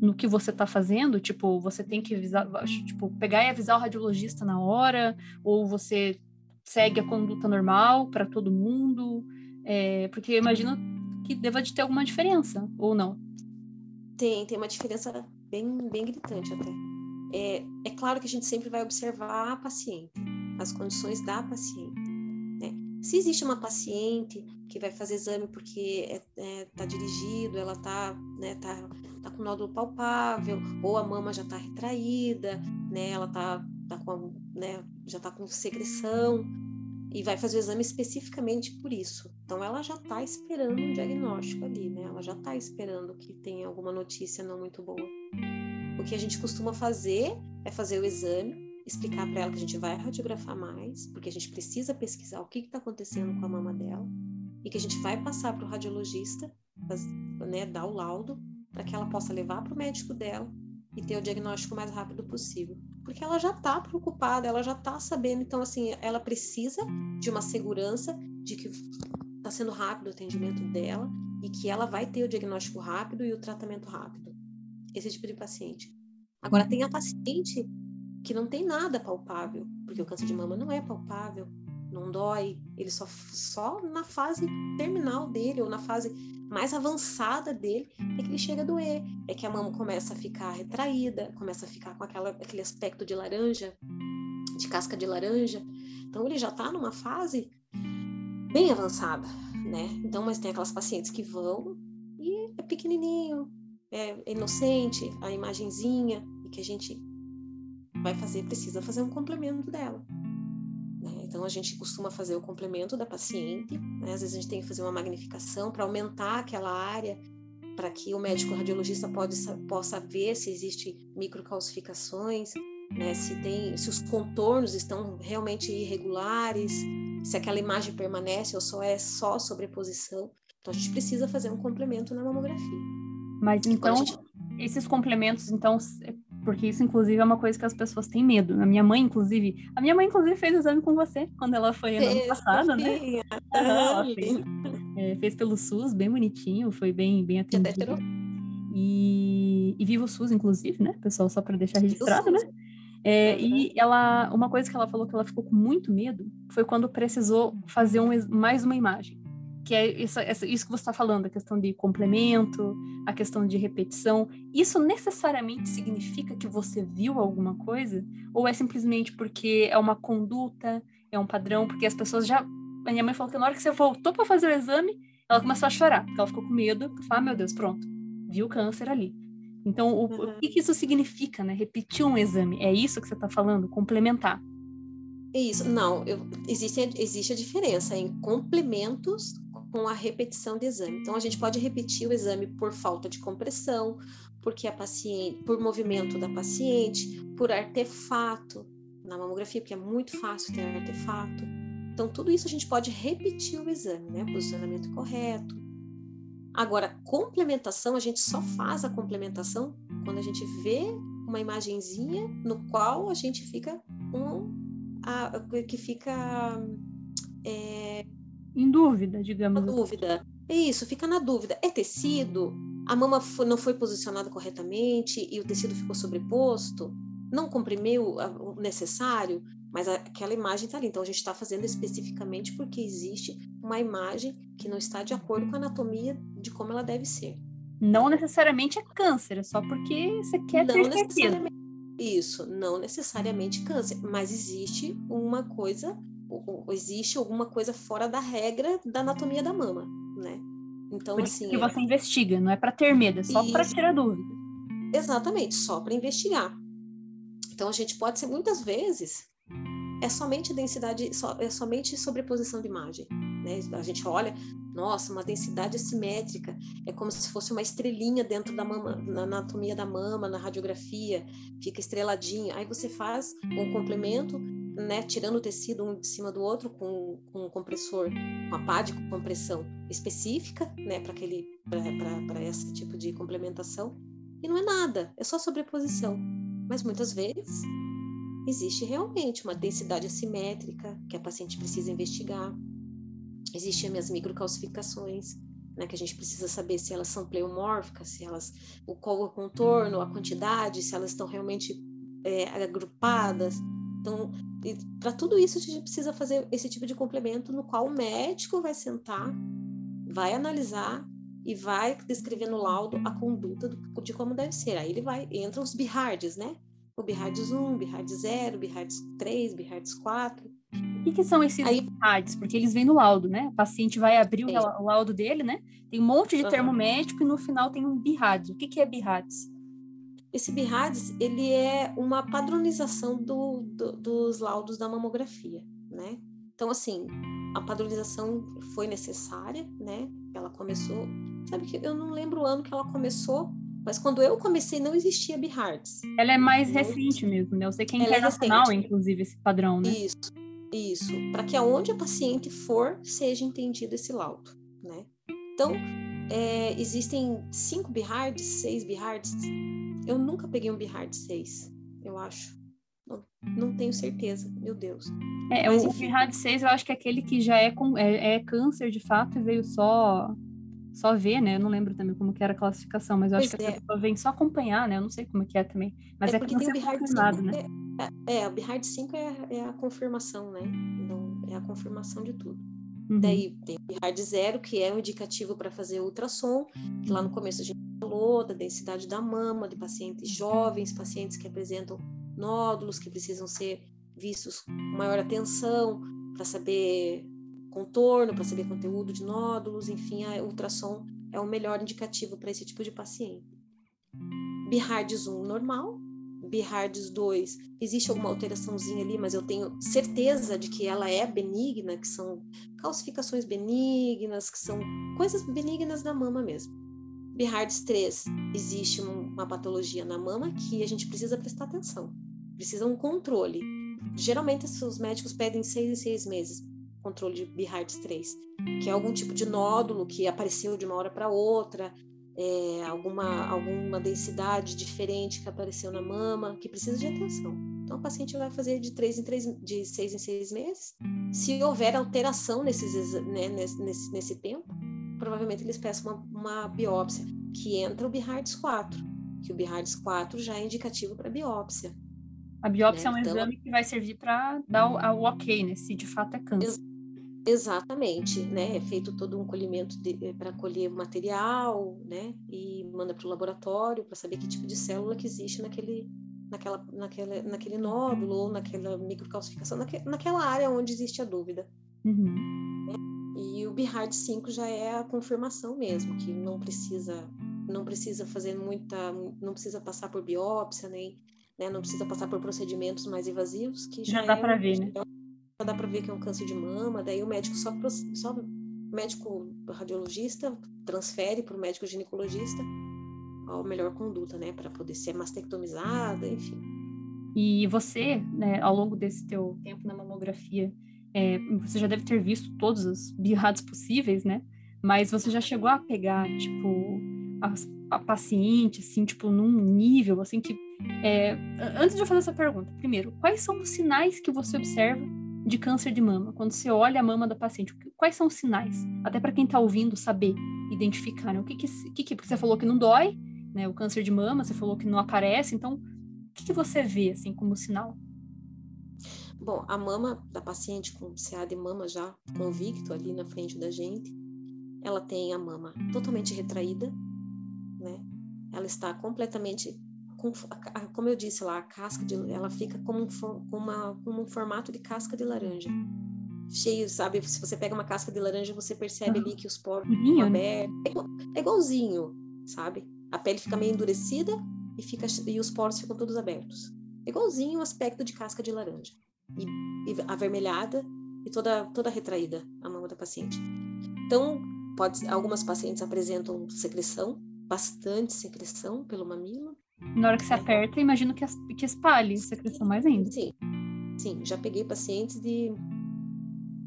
no que você está fazendo, tipo, você tem que avisar, tipo, pegar e avisar o radiologista na hora, ou você segue a conduta normal para todo mundo, é, porque eu imagino que deva de ter alguma diferença, ou não? Tem, tem uma diferença bem, bem gritante até. é, é claro que a gente sempre vai observar a paciente, as condições da paciente. Né? Se existe uma paciente que vai fazer exame porque está é, é, tá dirigido, ela está né, tá, tá com nódulo palpável, ou a mama já está retraída, né, ela tá, tá com, né, já está com secreção, e vai fazer o exame especificamente por isso. Então, ela já está esperando um diagnóstico ali, né? Ela já está esperando que tenha alguma notícia não muito boa. O que a gente costuma fazer é fazer o exame, explicar para ela que a gente vai radiografar mais, porque a gente precisa pesquisar o que está acontecendo com a mama dela, e que a gente vai passar para o radiologista, né, dar o laudo, para que ela possa levar para o médico dela e ter o diagnóstico mais rápido possível. Porque ela já está preocupada, ela já está sabendo, então, assim, ela precisa de uma segurança de que está sendo rápido o atendimento dela e que ela vai ter o diagnóstico rápido e o tratamento rápido. Esse tipo de paciente. Agora, tem a paciente que não tem nada palpável, porque o câncer de mama não é palpável, não dói, ele só, só na fase terminal dele ou na fase mais avançada dele é que ele chega a doer, é que a mama começa a ficar retraída, começa a ficar com aquela, aquele aspecto de laranja, de casca de laranja. Então ele já está numa fase bem avançada, né? Então, mas tem aquelas pacientes que vão e é pequenininho, é inocente, a imagenzinha, e que a gente vai fazer, precisa fazer um complemento dela. Então, a gente costuma fazer o complemento da paciente, né? às vezes a gente tem que fazer uma magnificação para aumentar aquela área, para que o médico radiologista pode, possa ver se existe microcalcificações, né? se, tem, se os contornos estão realmente irregulares, se aquela imagem permanece ou só é só sobreposição. Então, a gente precisa fazer um complemento na mamografia. Mas então, gente... esses complementos, então, porque isso, inclusive, é uma coisa que as pessoas têm medo. A minha mãe, inclusive, a minha mãe, inclusive, fez exame com você quando ela foi no ano passado, né? ela fez, é, fez, pelo SUS, bem bonitinho, foi bem, bem atendido. E, e viva o SUS, inclusive, né, pessoal, só para deixar registrado, né? É, e ela, uma coisa que ela falou que ela ficou com muito medo foi quando precisou fazer um, mais uma imagem que é isso, isso que você está falando, a questão de complemento, a questão de repetição. Isso necessariamente significa que você viu alguma coisa? Ou é simplesmente porque é uma conduta, é um padrão? Porque as pessoas já. A minha mãe falou que na hora que você voltou para fazer o exame, ela começou a chorar, porque ela ficou com medo, porque ah, meu Deus, pronto, viu câncer ali. Então, o, uhum. o que, que isso significa, né? Repetir um exame. É isso que você está falando? Complementar. Isso, não, eu, existe, existe a diferença em complementos com a repetição de exame. Então, a gente pode repetir o exame por falta de compressão, porque a paciente, por movimento da paciente, por artefato na mamografia, porque é muito fácil ter artefato. Então, tudo isso a gente pode repetir o exame, né? Posicionamento correto. Agora, complementação, a gente só faz a complementação quando a gente vê uma imagenzinha no qual a gente fica um, a, que fica é, em dúvida, digamos. Na assim. dúvida. É isso, fica na dúvida. É tecido? A mama foi, não foi posicionada corretamente e o tecido ficou sobreposto? Não comprimiu o necessário? Mas aquela imagem está ali. Então, a gente está fazendo especificamente porque existe uma imagem que não está de acordo com a anatomia de como ela deve ser. Não necessariamente é câncer, é só porque você quer não ter certeza. Isso, não necessariamente câncer, mas existe uma coisa existe alguma coisa fora da regra da anatomia da mama, né? Então, Por assim. Que você investiga, não é para ter medo, é só para tirar dúvida. Exatamente, só para investigar. Então, a gente pode ser muitas vezes é somente densidade, é somente sobreposição de imagem. Né? A gente olha, nossa, uma densidade assimétrica, é como se fosse uma estrelinha dentro da mama, na anatomia da mama, na radiografia, fica estreladinha. Aí você faz um complemento né, tirando o tecido um de cima do outro com, com um compressor, com a pá de compressão específica, né, para aquele para esse tipo de complementação. E não é nada, é só sobreposição. Mas muitas vezes existe realmente uma densidade assimétrica que a paciente precisa investigar. Existem as microcalcificações, né, que a gente precisa saber se elas são pleomórficas, se elas o qual o contorno, a quantidade, se elas estão realmente é, agrupadas. Então, para tudo isso, a gente precisa fazer esse tipo de complemento no qual o médico vai sentar, vai analisar e vai descrever no laudo a conduta do, de como deve ser. Aí ele vai, entra os BIHARDs, né? O BIHARDS 1, BIHARDS 0, BIHARDS 3, BIHARDS 4. O que, que são esses Aí, BIHARDS? Porque eles vêm no laudo, né? O paciente vai abrir é. o laudo dele, né? Tem um monte de uhum. termo médico e no final tem um BIHARDS. O que, que é BIHARDS? Esse BIHARDS, ele é uma padronização do, do, dos laudos da mamografia, né? Então, assim, a padronização foi necessária, né? Ela começou, sabe que eu não lembro o ano que ela começou, mas quando eu comecei não existia BIHARDS. Ela é mais recente mesmo, né? Eu sei que é, é internacional, é inclusive, esse padrão, né? Isso, isso. Para que aonde a paciente for, seja entendido esse laudo, né? Então, é, existem cinco BIHARDs, seis BIHARDs. Eu nunca peguei um BIHARD 6, eu acho. Não, não tenho certeza, meu Deus. É, Mas, o BIHARD 6 eu acho que é aquele que já é, com, é, é, câncer de fato e veio só só ver, né? Eu não lembro também como que era a classificação, mas eu acho pois que a é. pessoa vem só acompanhar, né? Eu não sei como que é também. Mas é, é que não é confirmado, né? É, é, o BIHARD 5 é, é a confirmação, né? Então, é a confirmação de tudo. Uhum. Daí tem o BIHARD 0, que é um indicativo para fazer ultrassom, que lá no começo a gente da densidade da mama, de pacientes jovens, pacientes que apresentam nódulos que precisam ser vistos com maior atenção para saber contorno, para saber conteúdo de nódulos, enfim, a ultrassom é o melhor indicativo para esse tipo de paciente. BIHARDS 1 normal, BIHARDS 2, existe alguma alteraçãozinha ali, mas eu tenho certeza de que ela é benigna, que são calcificações benignas, que são coisas benignas da mama mesmo. BIHARDS 3, existe uma patologia na mama que a gente precisa prestar atenção, precisa um controle. Geralmente, os médicos pedem seis em seis meses controle de BIHARDS 3, que é algum tipo de nódulo que apareceu de uma hora para outra, é, alguma, alguma densidade diferente que apareceu na mama, que precisa de atenção. Então, o paciente vai fazer de três em três, de seis em seis meses. Se houver alteração nesses, né, nesse, nesse, nesse tempo, provavelmente eles peçam uma, uma biópsia, que entra o BIHARDS 4, que o BIHARDS 4 já é indicativo para biópsia. A biópsia né? é um então, exame que vai servir para dar o, o, ok, né? Se de fato é câncer. Ex exatamente, né? É feito todo um colhimento eh, para colher o material, né? E manda para o laboratório para saber que tipo de célula que existe naquele, naquela, naquela, naquele nódulo ou naquela microcalcificação, naque, naquela área onde existe a dúvida. Uhum. E o BIHARD 5 já é a confirmação mesmo, que não precisa não precisa fazer muita, não precisa passar por biópsia, nem, né, não precisa passar por procedimentos mais invasivos, que já, já dá é, para ver, né? Já dá para ver que é um câncer de mama, daí o médico só, só médico radiologista transfere para o médico ginecologista a melhor conduta, né, para poder ser mastectomizada, enfim. E você, né, ao longo desse teu tempo na mamografia, é, você já deve ter visto todos os BIHADs possíveis, né? Mas você já chegou a pegar, tipo, a, a paciente, assim, tipo, num nível, assim, que... É... Antes de eu fazer essa pergunta, primeiro, quais são os sinais que você observa de câncer de mama? Quando você olha a mama da paciente, quais são os sinais? Até para quem está ouvindo saber, identificar, né? O que que, que que... Porque você falou que não dói, né? O câncer de mama, você falou que não aparece, então... O que, que você vê, assim, como sinal? Bom, a mama da paciente com CA de mama já convicto ali na frente da gente, ela tem a mama totalmente retraída, né? Ela está completamente, com, como eu disse lá, a casca de, ela fica como um, uma, como um formato de casca de laranja, cheio, sabe? Se você pega uma casca de laranja, você percebe ali que os poros estão abertos, é, é igualzinho, sabe? A pele fica meio endurecida e fica e os poros ficam todos abertos. É igualzinho o aspecto de casca de laranja e, e avermelhada e toda, toda retraída a mama da paciente. Então, pode, algumas pacientes apresentam secreção, bastante secreção pelo mamilo. Na hora que se aperta, imagino que, as, que espalhe secreção mais ainda. Sim, sim. Já peguei pacientes de,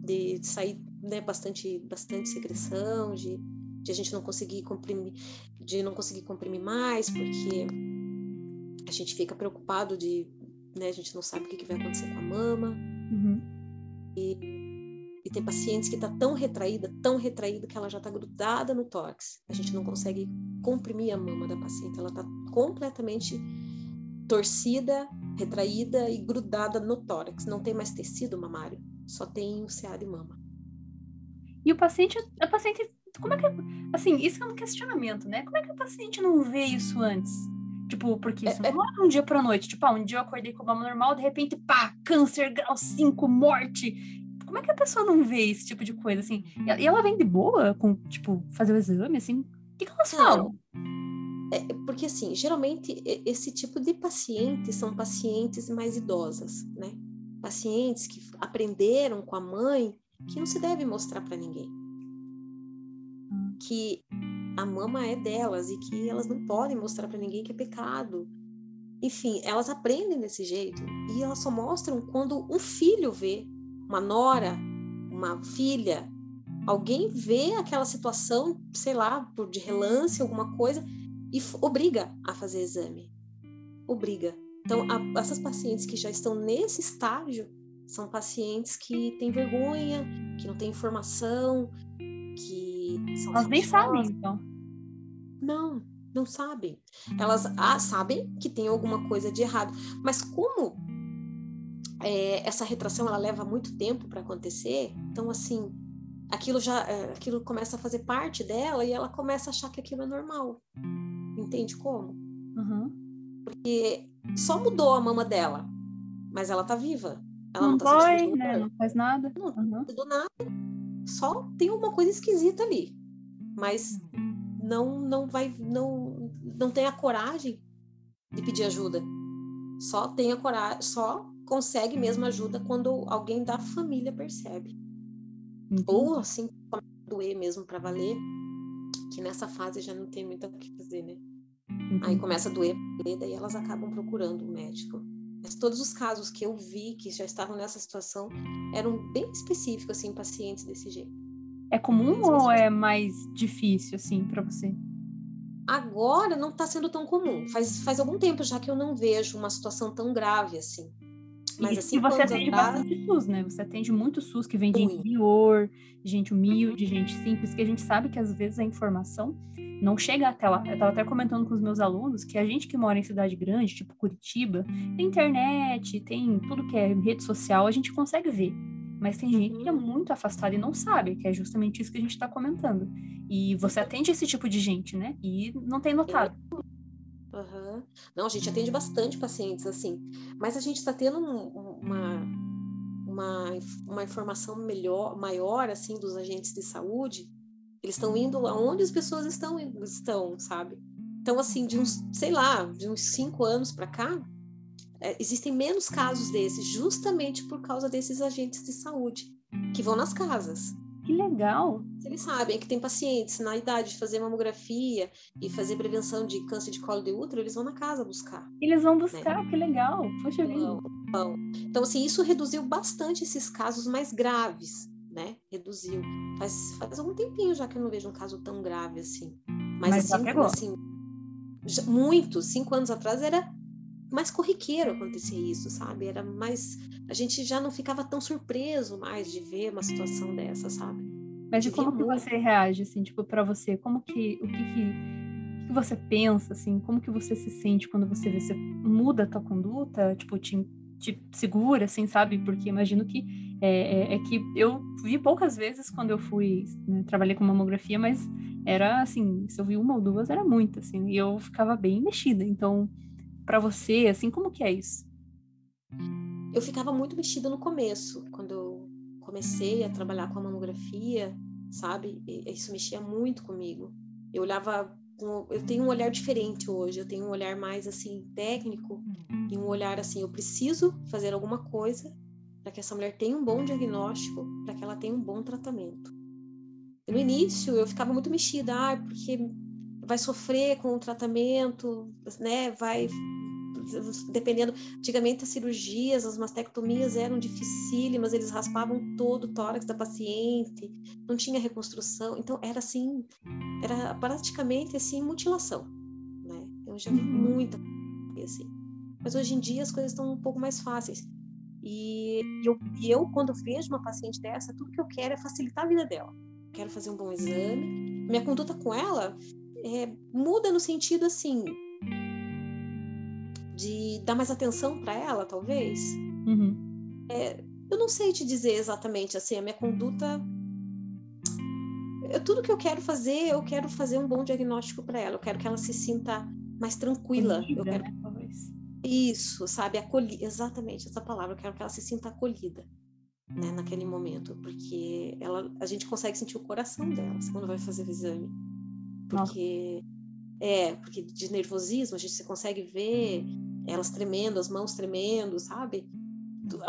de sair né, bastante, bastante secreção, de, de a gente não conseguir comprimir, de não conseguir comprimir mais, porque a gente fica preocupado de né? A gente não sabe o que, vai acontecer com a mama. Uhum. E, e tem pacientes que está tão retraída, tão retraída, que ela já está grudada no tórax. A gente não consegue comprimir a mama da paciente. Ela está completamente torcida, retraída e grudada no tórax. Não tem mais tecido mamário, só tem o CA de mama. E o paciente, a paciente, como é que, assim, isso é um questionamento, né? Como é que o paciente não vê isso antes? Tipo, porque isso é, não é um dia pra noite. Tipo, ah, um dia eu acordei com mama normal, de repente, pá, câncer, grau 5, morte. Como é que a pessoa não vê esse tipo de coisa, assim? E ela vem de boa com, tipo, fazer o exame, assim? O que, que elas falam? É, porque, assim, geralmente esse tipo de pacientes são pacientes mais idosas, né? Pacientes que aprenderam com a mãe que não se deve mostrar para ninguém. Hum. Que a mama é delas e que elas não podem mostrar para ninguém que é pecado. Enfim, elas aprendem desse jeito e elas só mostram quando um filho vê, uma nora, uma filha, alguém vê aquela situação, sei lá, por de relance, alguma coisa, e obriga a fazer exame. Obriga. Então, a, essas pacientes que já estão nesse estágio são pacientes que têm vergonha, que não têm informação, que são Elas nem sabem, então. Não, não sabem. Elas ah, sabem que tem alguma coisa de errado, mas como é, essa retração ela leva muito tempo para acontecer, então assim aquilo já é, aquilo começa a fazer parte dela e ela começa a achar que aquilo é normal. Entende como? Uhum. Porque só mudou a mama dela, mas ela tá viva. Ela não, não tá dói, né? Não faz nada. Não, uhum. do nada. Só tem uma coisa esquisita ali. Mas não não vai não não tem a coragem de pedir ajuda. Só tem a coragem, só consegue mesmo ajuda quando alguém da família percebe. Uhum. Ou assim, doer mesmo para valer, que nessa fase já não tem muito o que fazer, né? Uhum. Aí começa a doer, daí elas acabam procurando um médico. Mas todos os casos que eu vi que já estavam nessa situação eram bem específicos, assim, pacientes desse jeito. É comum ou é mais difícil, assim, para você? Agora não está sendo tão comum. Faz, faz algum tempo já que eu não vejo uma situação tão grave assim. Mas e, assim, e você atende andar... bastante SUS, né? Você atende muito SUS que vem de interior, gente humilde, gente simples, que a gente sabe que às vezes a informação não chega até lá. Eu estava até comentando com os meus alunos que a gente que mora em cidade grande, tipo Curitiba, tem internet, tem tudo que é rede social, a gente consegue ver. Mas tem gente que é uhum. muito afastada e não sabe, que é justamente isso que a gente está comentando. E você atende esse tipo de gente, né? E não tem notado. Uhum. Não, a gente atende bastante pacientes assim, mas a gente está tendo uma, uma, uma informação melhor, maior assim dos agentes de saúde. Eles estão indo aonde as pessoas estão, estão, sabe? Então, assim, de uns, sei lá, de uns cinco anos para cá, é, existem menos casos desses, justamente por causa desses agentes de saúde que vão nas casas. Que legal! Eles sabem que tem pacientes na idade de fazer mamografia e fazer prevenção de câncer de colo de útero, eles vão na casa buscar. Eles vão buscar, né? que legal! Poxa vida! Então, assim, isso reduziu bastante esses casos mais graves, né? Reduziu. Faz, faz algum tempinho já que eu não vejo um caso tão grave assim. Mas, Mas assim, assim, muito, cinco anos atrás era mais corriqueiro acontecer isso, sabe? Era mais. A gente já não ficava tão surpreso mais de ver uma situação dessa, sabe? Mas de como que você reage, assim, tipo, para você? Como que. O que que que você pensa, assim? Como que você se sente quando você vê? Você muda a tua conduta? Tipo, te, te segura, assim, sabe? Porque imagino que é, é, é, que eu vi poucas vezes quando eu fui, né, trabalhei com mamografia, mas era assim, se eu vi uma ou duas, era muito, assim, e eu ficava bem mexida. Então, para você? Assim, como que é isso? Eu ficava muito mexida no começo, quando eu comecei a trabalhar com a mamografia, sabe? Isso mexia muito comigo. Eu olhava eu tenho um olhar diferente hoje, eu tenho um olhar mais assim técnico e um olhar assim, eu preciso fazer alguma coisa para que essa mulher tenha um bom diagnóstico, para que ela tenha um bom tratamento. No início eu ficava muito mexida, ah, porque vai sofrer com o tratamento, né? Vai dependendo, antigamente as cirurgias, as mastectomias eram dificílimas, eles raspavam todo o tórax da paciente, não tinha reconstrução, então era assim, era praticamente assim mutilação, né? Eu já vi uhum. muita assim. Mas hoje em dia as coisas estão um pouco mais fáceis. E eu, e eu, quando vejo uma paciente dessa, tudo que eu quero é facilitar a vida dela. Quero fazer um bom exame. Minha conduta com ela é, muda no sentido assim, de dar mais atenção para ela, talvez. Uhum. É, eu não sei te dizer exatamente assim, a minha conduta. Eu, tudo que eu quero fazer, eu quero fazer um bom diagnóstico para ela. Eu quero que ela se sinta mais tranquila. Acolhida, eu quero né, isso, sabe, acolhida, exatamente essa palavra. Eu quero que ela se sinta acolhida, né, naquele momento, porque ela, a gente consegue sentir o coração dela quando vai fazer o exame, porque é, porque de nervosismo a gente consegue ver elas tremendo, as mãos tremendo, sabe?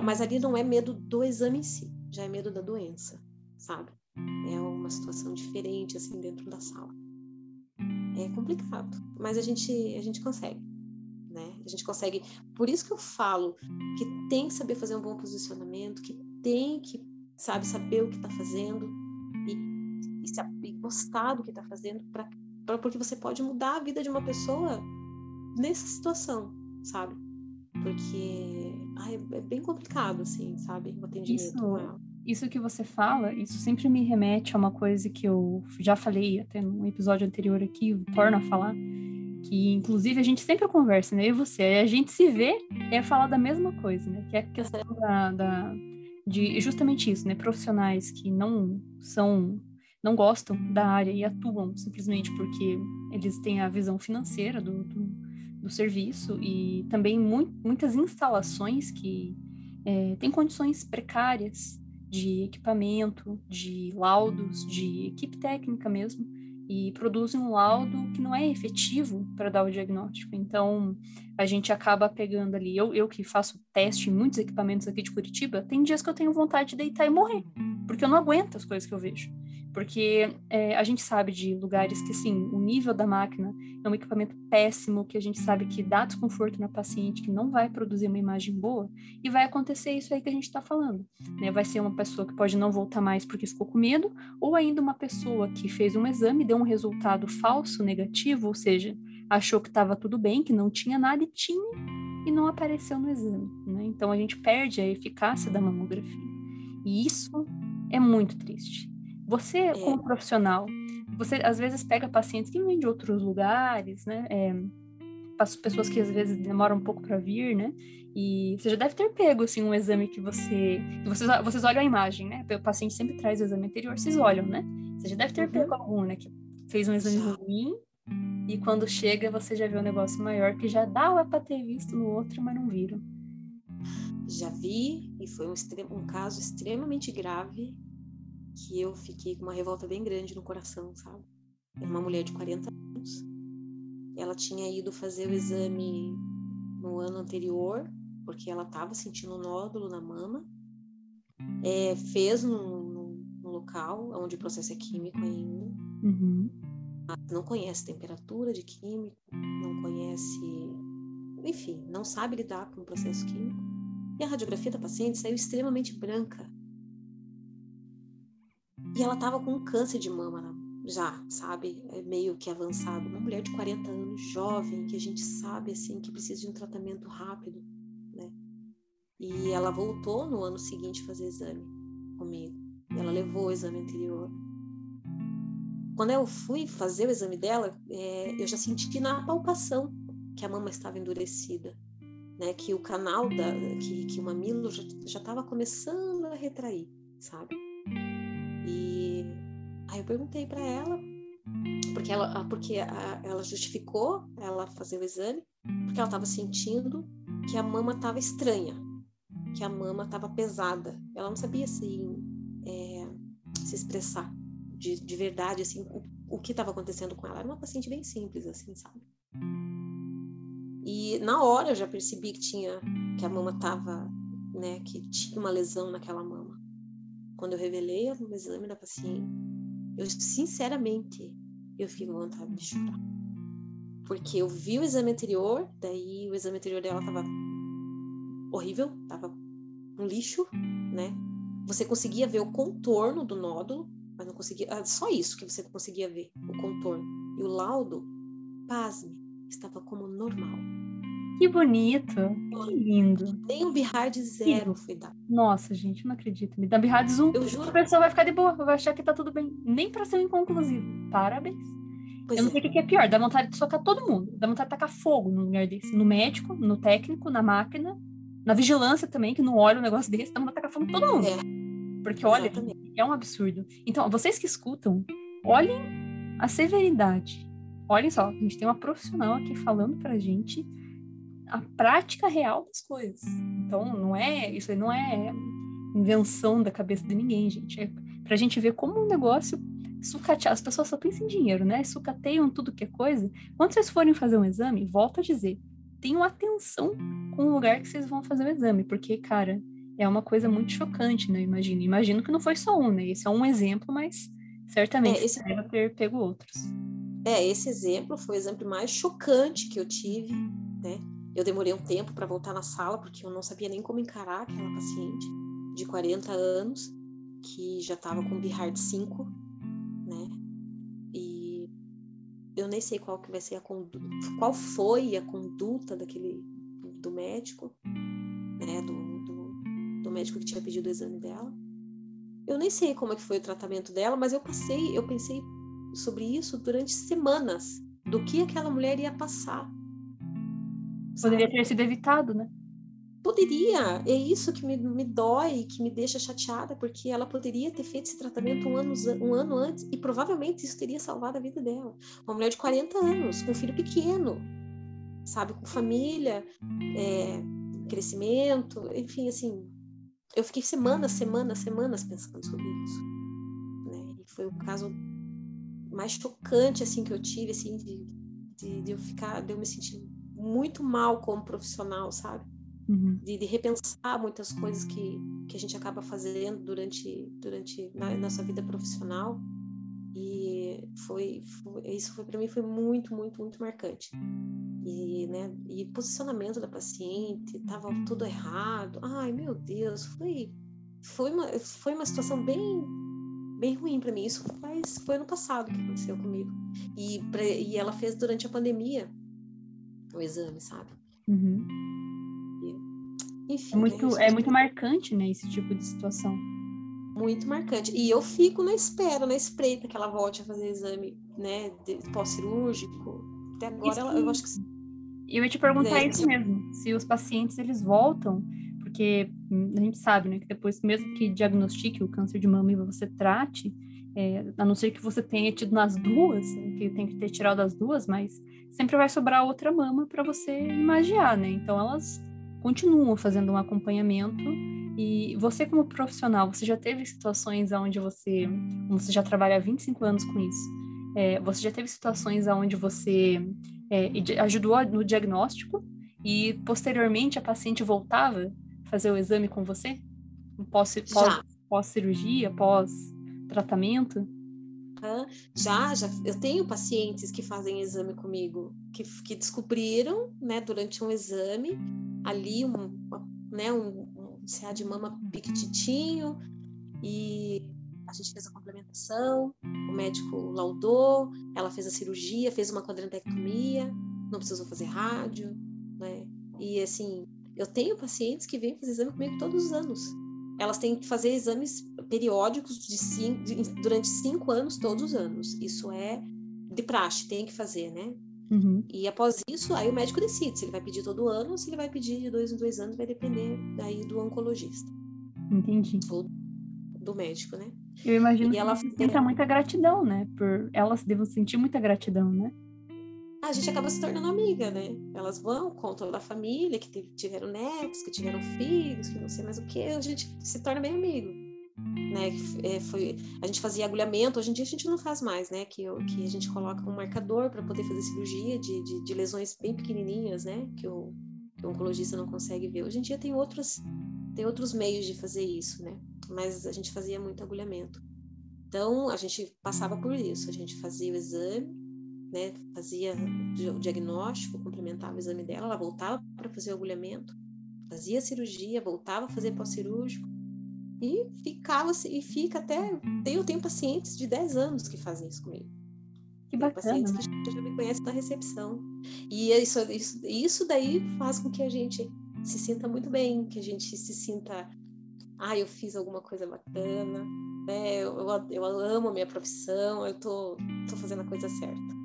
Mas ali não é medo do exame em si, já é medo da doença, sabe? É uma situação diferente assim dentro da sala. É complicado, mas a gente a gente consegue, né? A gente consegue. Por isso que eu falo que tem que saber fazer um bom posicionamento, que tem que sabe saber o que está fazendo e, e, se, gostar do que está fazendo para porque você pode mudar a vida de uma pessoa nessa situação, sabe? Porque ai, é bem complicado, assim, sabe? O atendimento Isso, ela. isso que você fala, isso sempre me remete a uma coisa que eu já falei até num episódio anterior aqui, torno a falar, que inclusive a gente sempre conversa, né? Eu e você, a gente se vê é falar da mesma coisa, né? Que é a questão da, da de justamente isso, né? Profissionais que não são não gostam da área e atuam simplesmente porque eles têm a visão financeira do, do, do serviço e também mu muitas instalações que é, têm condições precárias de equipamento, de laudos, de equipe técnica mesmo, e produzem um laudo que não é efetivo para dar o diagnóstico. Então, a gente acaba pegando ali. Eu, eu que faço teste em muitos equipamentos aqui de Curitiba, tem dias que eu tenho vontade de deitar e morrer, porque eu não aguento as coisas que eu vejo. Porque é, a gente sabe de lugares que, assim, o nível da máquina é um equipamento péssimo, que a gente sabe que dá desconforto na paciente, que não vai produzir uma imagem boa, e vai acontecer isso aí que a gente está falando. Né? Vai ser uma pessoa que pode não voltar mais porque ficou com medo, ou ainda uma pessoa que fez um exame, deu um resultado falso, negativo, ou seja, achou que estava tudo bem, que não tinha nada e tinha, e não apareceu no exame. Né? Então a gente perde a eficácia da mamografia. E isso é muito triste. Você, é. como profissional, você às vezes pega pacientes que vêm de outros lugares, né? É, pessoas que às vezes demoram um pouco para vir, né? E você já deve ter pego assim um exame que você, vocês, vocês olham a imagem, né? O paciente sempre traz o exame anterior, vocês olham, né? Você já deve ter uhum. pego algum, né? Que fez um exame ruim e quando chega você já vê um negócio maior que já dava para ter visto no outro, mas não viram. Já vi e foi um, um caso extremamente grave que eu fiquei com uma revolta bem grande no coração, sabe? Era uma mulher de 40 anos. Ela tinha ido fazer o exame no ano anterior, porque ela estava sentindo um nódulo na mama. É, fez no, no, no, local onde o processo é químico ainda. Uhum. Não conhece temperatura de químico, não conhece. Enfim, não sabe lidar com o processo químico. E a radiografia da paciente saiu extremamente branca e ela tava com câncer de mama já, sabe? É meio que avançado. Uma mulher de 40 anos, jovem, que a gente sabe, assim, que precisa de um tratamento rápido, né? E ela voltou no ano seguinte fazer exame comigo. E ela levou o exame anterior. Quando eu fui fazer o exame dela, é, eu já senti na palpação que a mama estava endurecida, né? Que o canal da, que, que o mamilo já estava começando a retrair, sabe? Aí eu perguntei para ela, porque ela, porque ela justificou ela fazer o exame, porque ela estava sentindo que a mama estava estranha, que a mama estava pesada. Ela não sabia assim é, se expressar de, de verdade assim o, o que estava acontecendo com ela. Era uma paciente bem simples assim, sabe? E na hora eu já percebi que tinha que a mama estava, né, que tinha uma lesão naquela mama. Quando eu revelei o exame da paciente, eu sinceramente eu fiquei com vontade de chorar. Porque eu vi o exame anterior, daí o exame anterior dela tava horrível, tava um lixo, né? Você conseguia ver o contorno do nódulo, mas não conseguia, ah, só isso que você conseguia ver, o contorno. E o laudo, pasme, estava como normal. Que bonito, que lindo. Nem um Bihard zero foi dado. Nossa, gente, não acredito. Me dá Bihard zoom. Eu juro. A pessoa vai ficar de boa, vai achar que tá tudo bem. Nem pra ser um inconclusivo. Parabéns. Pois eu não sei o que é pior, dá vontade de socar todo mundo. Dá vontade de tacar fogo no lugar desse. No médico, no técnico, na máquina, na vigilância também, que não olha um negócio desse, dá vontade de tacar fogo em todo mundo. É. Porque, olha, Exatamente. é um absurdo. Então, vocês que escutam, olhem a severidade olhem só, a gente tem uma profissional aqui falando pra gente a prática real das coisas. Então, não é, isso aí não é invenção da cabeça de ninguém, gente. É pra gente ver como um negócio sucatear. As pessoas só pensam em dinheiro, né? Sucateiam tudo que é coisa. Quando vocês forem fazer um exame, volto a dizer, tenham atenção com o lugar que vocês vão fazer o exame, porque, cara, é uma coisa muito chocante, né? Imagino. Imagino que não foi só um, né? Esse é um exemplo, mas certamente é, esse... deve ter pego outros. É, esse exemplo foi o exemplo mais chocante que eu tive, né? Eu demorei um tempo para voltar na sala, porque eu não sabia nem como encarar aquela paciente de 40 anos, que já estava com BIHARD 5, né? E eu nem sei qual que vai ser a conduta, qual foi a conduta daquele do médico, né? Do, do, do médico que tinha pedido o exame dela. Eu nem sei como é que foi o tratamento dela, mas eu passei, eu pensei sobre isso durante semanas, do que aquela mulher ia passar. Poderia ter sido evitado, né? Poderia, é isso que me, me dói, que me deixa chateada, porque ela poderia ter feito esse tratamento um ano, um ano antes e provavelmente isso teria salvado a vida dela. Uma mulher de 40 anos, com um filho pequeno, sabe, com família, é, crescimento, enfim, assim. Eu fiquei semanas, semanas, semanas pensando sobre isso. Né? E foi o caso mais chocante assim que eu tive, assim, de, de, de eu ficar, de eu me sentir muito mal como profissional, sabe? Uhum. De, de, repensar muitas coisas que, que a gente acaba fazendo durante, durante na nossa vida profissional. E foi, foi isso foi para mim foi muito, muito, muito marcante. E, né, e posicionamento da paciente, estava tudo errado. Ai, meu Deus, foi foi uma, foi uma situação bem bem ruim para mim. Isso faz, foi ano passado que aconteceu comigo. E, pra, e ela fez durante a pandemia o exame, sabe? Uhum. E, enfim. É muito, né, é muito marcante, né, esse tipo de situação. Muito marcante. E eu fico na espera, na espreita que ela volte a fazer exame, né, pós-cirúrgico. Até agora, ela, eu acho que. Eu ia te perguntar é, isso mesmo, se os pacientes eles voltam, porque a gente sabe, né, que depois, mesmo que diagnostique o câncer de mama e você trate, é, a não ser que você tenha tido nas duas, né, que tem que ter tirado as duas, mas sempre vai sobrar outra mama para você imaginar, né? Então elas continuam fazendo um acompanhamento e você como profissional, você já teve situações onde você, você já trabalha há 25 anos com isso, é, você já teve situações onde você é, ajudou no diagnóstico e posteriormente a paciente voltava fazer o exame com você? Pós, pós, pós cirurgia, pós tratamento? Já, já, eu tenho pacientes que fazem exame comigo, que, que descobriram, né, durante um exame, ali um, uma, né, um, um CA de mama piquititinho, e a gente fez a complementação, o médico laudou, ela fez a cirurgia, fez uma quadrantectomia, não precisou fazer rádio, né, e assim, eu tenho pacientes que vêm fazer exame comigo todos os anos, elas têm que fazer exames periódicos de cinco, de, durante cinco anos, todos os anos. Isso é de praxe, tem que fazer, né? Uhum. E após isso, aí o médico decide se ele vai pedir todo ano ou se ele vai pedir de dois em dois anos, vai depender daí do oncologista. Entendi. Ou do médico, né? Eu imagino e que ela sinta muita gratidão, né? Por elas devam sentir muita gratidão, né? A gente acaba se tornando amiga, né? Elas vão, contam da família, que tiveram netos, que tiveram filhos, que não sei mais o que, a gente se torna bem amigo. Né, é, foi, a gente fazia agulhamento, hoje em dia a gente não faz mais, né? Que, que a gente coloca um marcador para poder fazer cirurgia de, de, de, lesões bem pequenininhas, né? Que o, que o oncologista não consegue ver. Hoje em dia tem outros, tem outros meios de fazer isso, né? Mas a gente fazia muito agulhamento. Então a gente passava por isso, a gente fazia o exame, né, fazia o diagnóstico, complementava o exame dela, ela voltava para fazer o agulhamento, fazia cirurgia, voltava a fazer pós-cirúrgico e ficava e fica até eu tenho pacientes de 10 anos que fazem isso comigo. Que bacana. Pacientes né? que já me conhecem na recepção. E isso, isso, isso daí faz com que a gente se sinta muito bem, que a gente se sinta, ah, eu fiz alguma coisa bacana, né? Eu, eu, eu amo a minha profissão, eu tô, tô fazendo a coisa certa.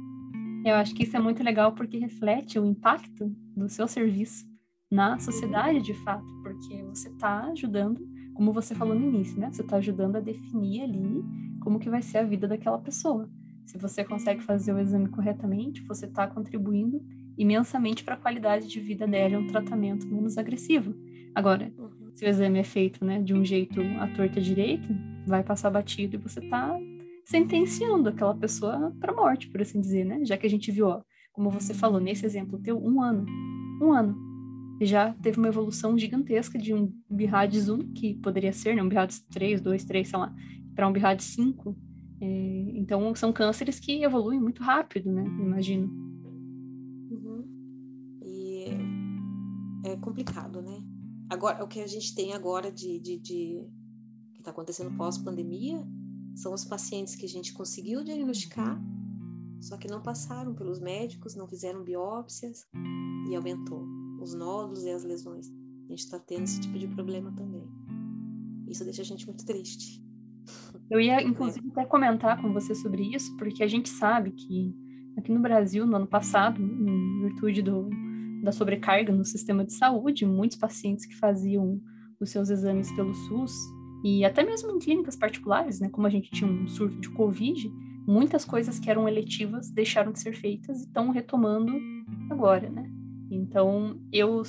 Eu acho que isso é muito legal porque reflete o impacto do seu serviço na sociedade de fato, porque você está ajudando, como você falou no início, né? Você está ajudando a definir ali como que vai ser a vida daquela pessoa. Se você consegue fazer o exame corretamente, você está contribuindo imensamente para a qualidade de vida dela e um tratamento menos agressivo. Agora, uhum. se o exame é feito né, de um jeito à torta direita, vai passar batido e você está sentenciando aquela pessoa para morte, por assim dizer, né? Já que a gente viu, ó, como você falou nesse exemplo teu, um ano, um ano, já teve uma evolução gigantesca de um BIRADS 1, que poderia ser, né, um BIRADS 3, 2, 3, sei lá, para um BIRADS 5. É, então, são cânceres que evoluem muito rápido, né? Imagino. Uhum. E é complicado, né? Agora, o que a gente tem agora de, de, de que está acontecendo pós-pandemia são os pacientes que a gente conseguiu diagnosticar, só que não passaram pelos médicos, não fizeram biópsias e aumentou os nódulos e as lesões. A gente está tendo esse tipo de problema também. Isso deixa a gente muito triste. Eu ia, <laughs> inclusive, até comentar com você sobre isso, porque a gente sabe que aqui no Brasil, no ano passado, em virtude do, da sobrecarga no sistema de saúde, muitos pacientes que faziam os seus exames pelo SUS, e até mesmo em clínicas particulares, né, como a gente tinha um surto de Covid, muitas coisas que eram eletivas deixaram de ser feitas e estão retomando agora, né? Então, eu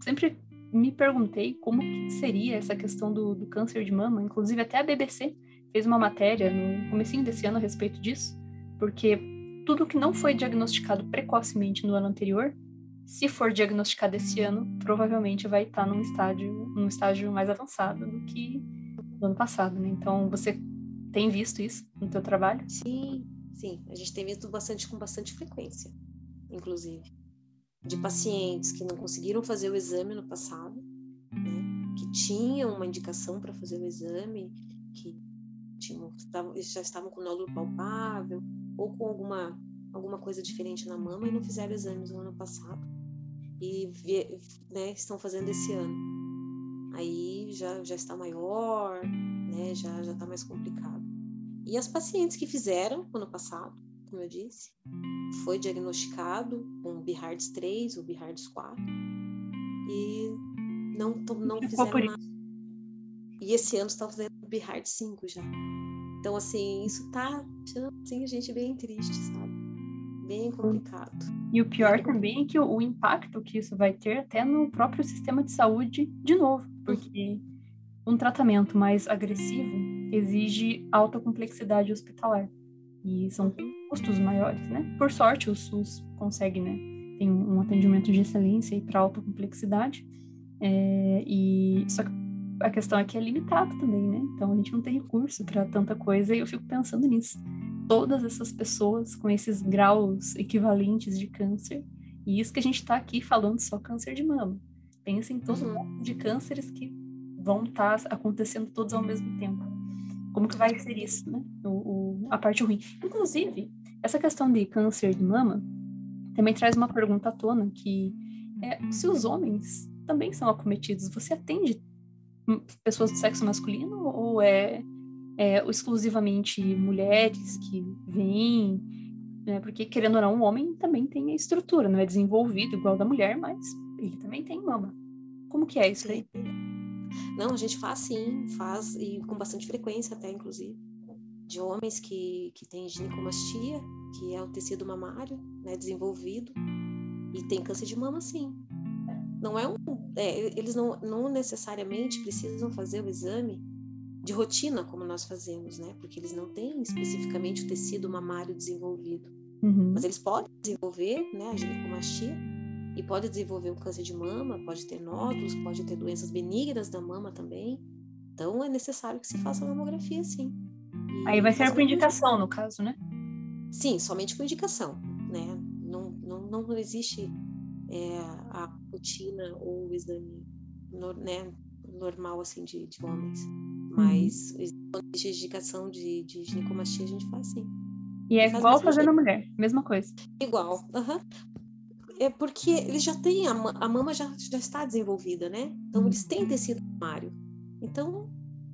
sempre me perguntei como seria essa questão do, do câncer de mama, inclusive até a BBC fez uma matéria no comecinho desse ano a respeito disso, porque tudo que não foi diagnosticado precocemente no ano anterior, se for diagnosticado esse ano, provavelmente vai estar num estágio, num estágio mais avançado do que no ano passado, né? Então, você tem visto isso no teu trabalho? Sim, sim, a gente tem visto bastante com bastante frequência, inclusive, de pacientes que não conseguiram fazer o exame no passado, né? Que tinham uma indicação para fazer o exame, que tinham, já estavam com nódulo palpável ou com alguma, alguma coisa diferente na mama e não fizeram exames no ano passado e né, estão fazendo esse ano. Aí já, já está maior, né, já já está mais complicado. E as pacientes que fizeram ano passado, como eu disse, foi diagnosticado com BIHARDS 3 ou BIHARDS 4 e não, não fizeram nada. E esse ano está fazendo BIHARD 5 já. Então, assim, isso tá deixando assim, a gente bem triste, sabe? Bem complicado. E o pior também é que o, impacto que isso vai ter até no próprio sistema de saúde, de novo, porque um tratamento mais agressivo exige alta complexidade hospitalar. E são custos maiores, né? Por sorte, o SUS consegue, né? Tem um atendimento de excelência e para alta complexidade. É, e só que a questão é que é limitado também, né? Então a gente não tem recurso para tanta coisa e eu fico pensando nisso. Todas essas pessoas com esses graus equivalentes de câncer, e isso que a gente está aqui falando só câncer de mama. Pensa em todo uhum. mundo de cânceres que vão estar tá acontecendo todos ao mesmo tempo. Como que vai ser isso, né? O, o, a parte ruim. Inclusive, essa questão de câncer de mama também traz uma pergunta à tona que é, se os homens também são acometidos, você atende pessoas do sexo masculino ou é, é exclusivamente mulheres que vêm? Né? Porque, querendo ou não, o homem também tem a estrutura, não é desenvolvido igual da mulher, mas ele também tem mama. Como que é isso aí? Não, a gente faz sim, faz, e com bastante frequência até, inclusive, de homens que, que têm ginecomastia, que é o tecido mamário, né, desenvolvido, e tem câncer de mama sim. Não é um é, eles não, não necessariamente precisam fazer o exame de rotina como nós fazemos, né? Porque eles não têm especificamente o tecido mamário desenvolvido. Uhum. Mas eles podem desenvolver, né, a ginecomastia e pode desenvolver um câncer de mama, pode ter nódulos, pode ter doenças benignas da mama também. Então é necessário que se faça mamografia, sim. E Aí vai ser por indicação, no caso, né? Sim, somente com indicação, né? Não, não, não existe é, a rotina ou o exame no, né, normal assim de, de homens. Uhum. Mas quando existe indicação de, de ginecomastia, a gente faz sim. E é igual fazer na mulher, mesma coisa. Igual, uhum. É porque eles já têm, a, a mama já, já está desenvolvida, né? Então eles têm tecido mamário. Então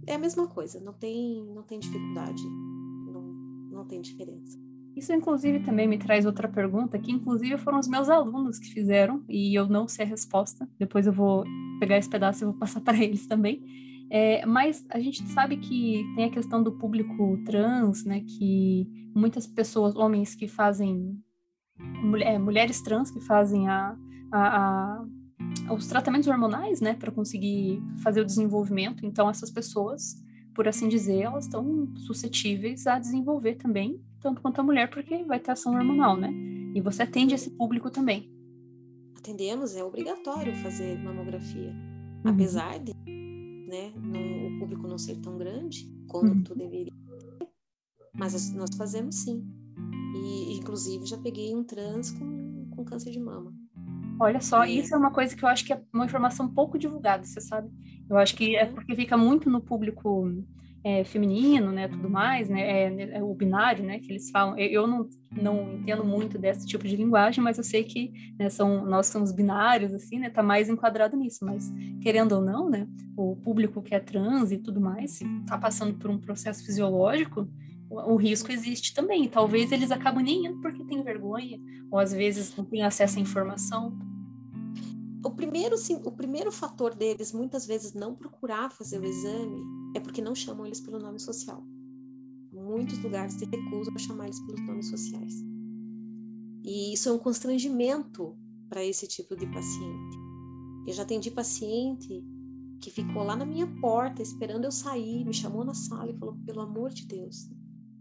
é a mesma coisa, não tem, não tem dificuldade, não, não tem diferença. Isso, inclusive, também me traz outra pergunta, que inclusive foram os meus alunos que fizeram, e eu não sei a resposta. Depois eu vou pegar esse pedaço e vou <laughs> passar para eles também. É, mas a gente sabe que tem a questão do público trans, né? Que muitas pessoas, homens que fazem, mulher, mulheres trans que fazem a, a, a os tratamentos hormonais, né? Para conseguir fazer o desenvolvimento. Então, essas pessoas, por assim dizer, elas estão suscetíveis a desenvolver também, tanto quanto a mulher, porque vai ter ação hormonal, né? E você atende esse público também. Atendemos, é obrigatório fazer mamografia. Uhum. Apesar de né, não, o público não ser tão grande quanto uhum. deveria mas nós fazemos sim. E, inclusive, já peguei um trans com, com câncer de mama. Olha só, é. isso é uma coisa que eu acho que é uma informação pouco divulgada, você sabe? Eu acho que é porque fica muito no público é, feminino, né, tudo mais, né, é, é, o binário, né, que eles falam. Eu, não, não entendo muito desse tipo de linguagem, mas eu sei que né, são, nós somos binários, assim, né, tá mais enquadrado nisso, mas querendo ou não, né, o público que é trans e tudo mais, se tá passando por um processo fisiológico, o, risco existe também. Talvez eles acabam nem indo porque tem vergonha, ou às vezes não têm acesso à informação. O primeiro, sim, o primeiro fator deles, muitas vezes, não procurar fazer o exame é porque não chamam eles pelo nome social. Muitos lugares se recusam a chamar eles pelos nomes sociais. E isso é um constrangimento para esse tipo de paciente. Eu já atendi paciente que ficou lá na minha porta esperando eu sair, me chamou na sala e falou: pelo amor de Deus,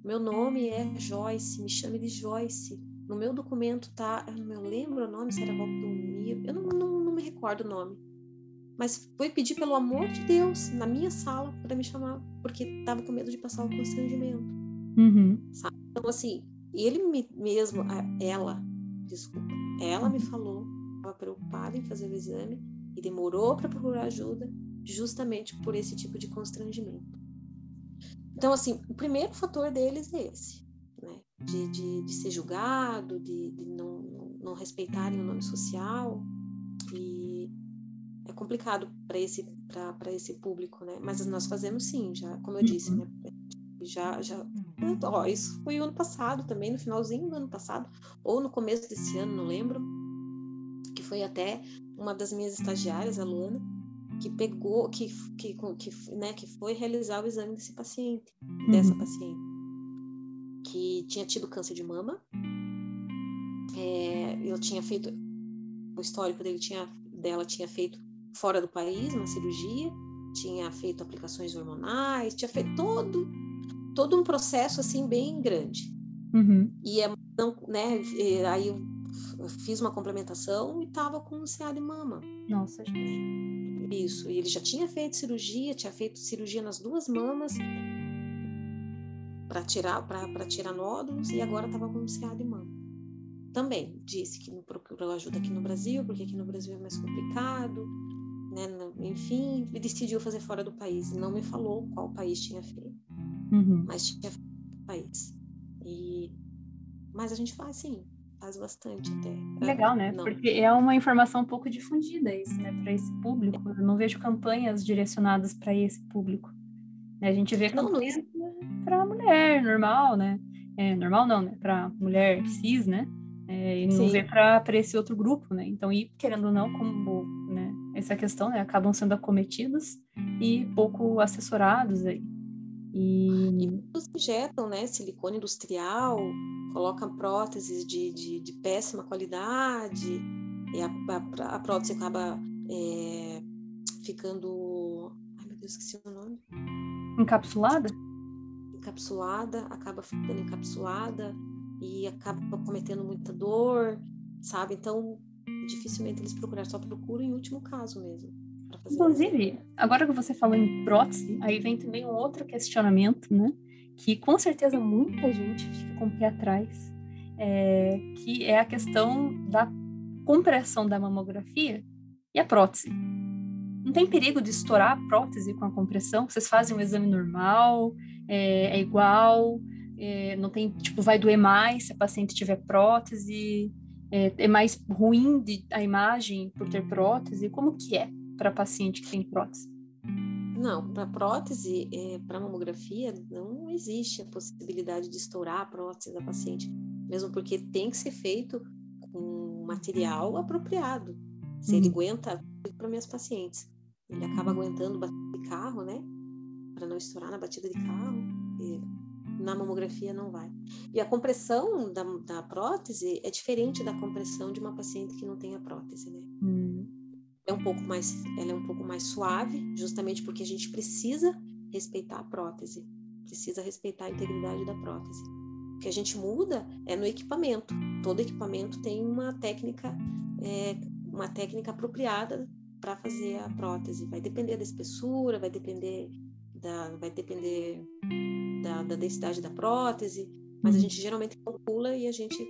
meu nome é Joyce, me chame de Joyce. No meu documento tá, eu não lembro o nome, se era Valdomiro, eu não, não, não me recordo o nome mas foi pedir pelo amor de Deus na minha sala para me chamar, porque estava com medo de passar o constrangimento. Uhum. Então, assim, ele me, mesmo, ela, desculpa, ela me falou, estava preocupada em fazer o exame e demorou para procurar ajuda, justamente por esse tipo de constrangimento. Então, assim, o primeiro fator deles é esse, né? De, de, de ser julgado, de, de não, não respeitarem o nome social e é complicado para esse esse público, né? Mas nós fazemos sim, já, como eu disse, né? Já já ó, isso foi ano passado também, no finalzinho do ano passado ou no começo desse ano, não lembro, que foi até uma das minhas estagiárias, a Luana, que pegou, que, que, que, né, que foi realizar o exame desse paciente, dessa uhum. paciente, que tinha tido câncer de mama. É, eu tinha feito, o histórico dele tinha, dela tinha feito fora do país, uma cirurgia, tinha feito aplicações hormonais, tinha feito todo, todo um processo assim bem grande. Uhum. E é, não, né, aí eu fiz uma complementação e estava com um CA de mama. Nossa, gente. Isso, e ele já tinha feito cirurgia, tinha feito cirurgia nas duas mamas para tirar para tirar nódulos e agora estava com um CA de mama. Também disse que não procurou ajuda aqui no Brasil, porque aqui no Brasil é mais complicado né? Enfim, decidiu fazer fora do país. Não me falou qual país tinha feito, uhum. mas tinha feito país. E mas a gente faz sim, faz bastante até. Legal, né? Não. Porque é uma informação um pouco difundida isso, né, para esse público. Eu não vejo campanhas direcionadas para esse público. A gente vê campanhas para mulher normal, né? É, normal não, né? Para mulher cis, né? É, e não Sim. vê para esse outro grupo, né? Então, e querendo ou não, como né, essa questão, né, acabam sendo acometidos e pouco assessorados aí. E, e injetam, né, silicone industrial, colocam próteses de, de, de péssima qualidade, e a, a, a prótese acaba é, ficando. Ai meu Deus, esqueci o nome. Encapsulada? Encapsulada, acaba ficando encapsulada e acaba cometendo muita dor, sabe? Então, dificilmente eles procuraram, só procuram em último caso mesmo. Inclusive, agora que você falou em prótese, aí vem também um outro questionamento, né? Que com certeza muita gente fica com o pé atrás, é, que é a questão da compressão da mamografia e a prótese. Não tem perigo de estourar a prótese com a compressão? Vocês fazem um exame normal, é, é igual, é, não tem, tipo, vai doer mais se a paciente tiver prótese, é, é mais ruim de, a imagem por ter prótese? Como que é para paciente que tem prótese? Não, para prótese, é, para mamografia, não existe a possibilidade de estourar a prótese da paciente, mesmo porque tem que ser feito com material apropriado. Se uhum. ele aguenta para minhas pacientes. ele acaba aguentando batida de carro, né? Para não estourar na batida de carro. E na mamografia não vai. E a compressão da, da prótese é diferente da compressão de uma paciente que não tem a prótese, né? Hum. Um pouco mais, ela é um pouco mais suave, justamente porque a gente precisa respeitar a prótese, precisa respeitar a integridade da prótese. O que a gente muda é no equipamento. Todo equipamento tem uma técnica, é, uma técnica apropriada para fazer a prótese. Vai depender da espessura, vai depender da, vai depender da, da densidade da prótese, mas a uhum. gente geralmente calcula e a gente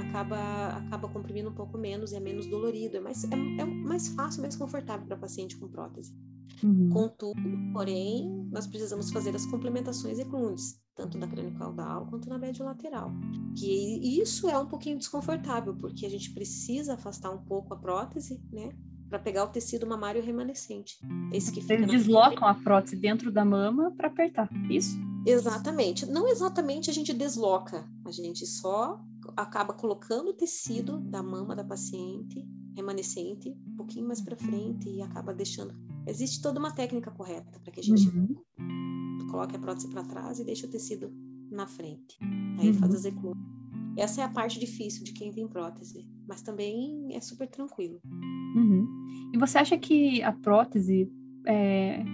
acaba acaba comprimindo um pouco menos e é menos dolorido, é mais, é, é mais fácil, mais confortável para paciente com prótese. Uhum. Contudo, porém, nós precisamos fazer as complementações eclundes, tanto da crânio-caudal quanto na médio lateral. Que isso é um pouquinho desconfortável, porque a gente precisa afastar um pouco a prótese, né? Para pegar o tecido mamário remanescente. Esse que Eles deslocam a prótese dentro da mama para apertar, isso? Exatamente. Não exatamente a gente desloca, a gente só acaba colocando o tecido da mama da paciente remanescente um pouquinho mais para frente e acaba deixando. Existe toda uma técnica correta para que a gente uhum. coloque a prótese para trás e deixe o tecido na frente. Aí uhum. faz as eclosões. Essa é a parte difícil de quem tem prótese, mas também é super tranquilo. Uhum. E você acha que a prótese é,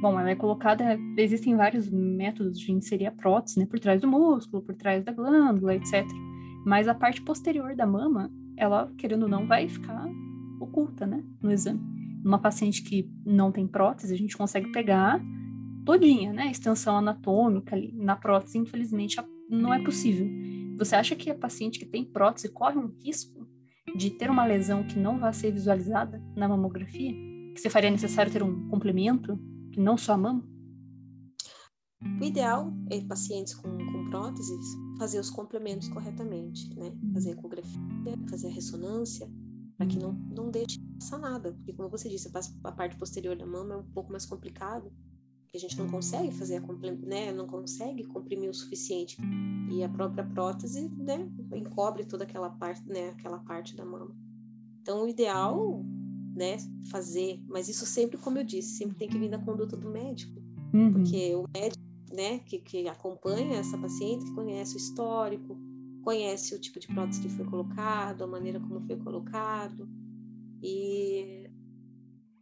Bom, ela é colocada, existem vários métodos de inserir a prótese, né, por trás do músculo, por trás da glândula, etc. Mas a parte posterior da mama, ela, querendo ou não, vai ficar oculta, né, no exame. Uma paciente que não tem prótese, a gente consegue pegar todinha, né, a extensão anatômica ali. Na prótese, infelizmente, não é possível. Você acha que a paciente que tem prótese corre um risco de ter uma lesão que não vai ser visualizada na mamografia? Que você faria necessário ter um complemento e não só a mama? O ideal é pacientes com, com próteses fazer os complementos corretamente, né? Uhum. Fazer a ecografia, fazer a ressonância, para que não, não deixe passar nada. Porque, como você disse, a parte posterior da mama é um pouco mais complicado, que a gente não consegue fazer a né? Não consegue comprimir o suficiente. E a própria prótese, né? Encobre toda aquela parte, né? Aquela parte da mama. Então, o ideal né, fazer, mas isso sempre, como eu disse, sempre tem que vir da conduta do médico, uhum. porque o médico, né, que, que acompanha essa paciente, que conhece o histórico, conhece o tipo de prótese que foi colocado, a maneira como foi colocado, e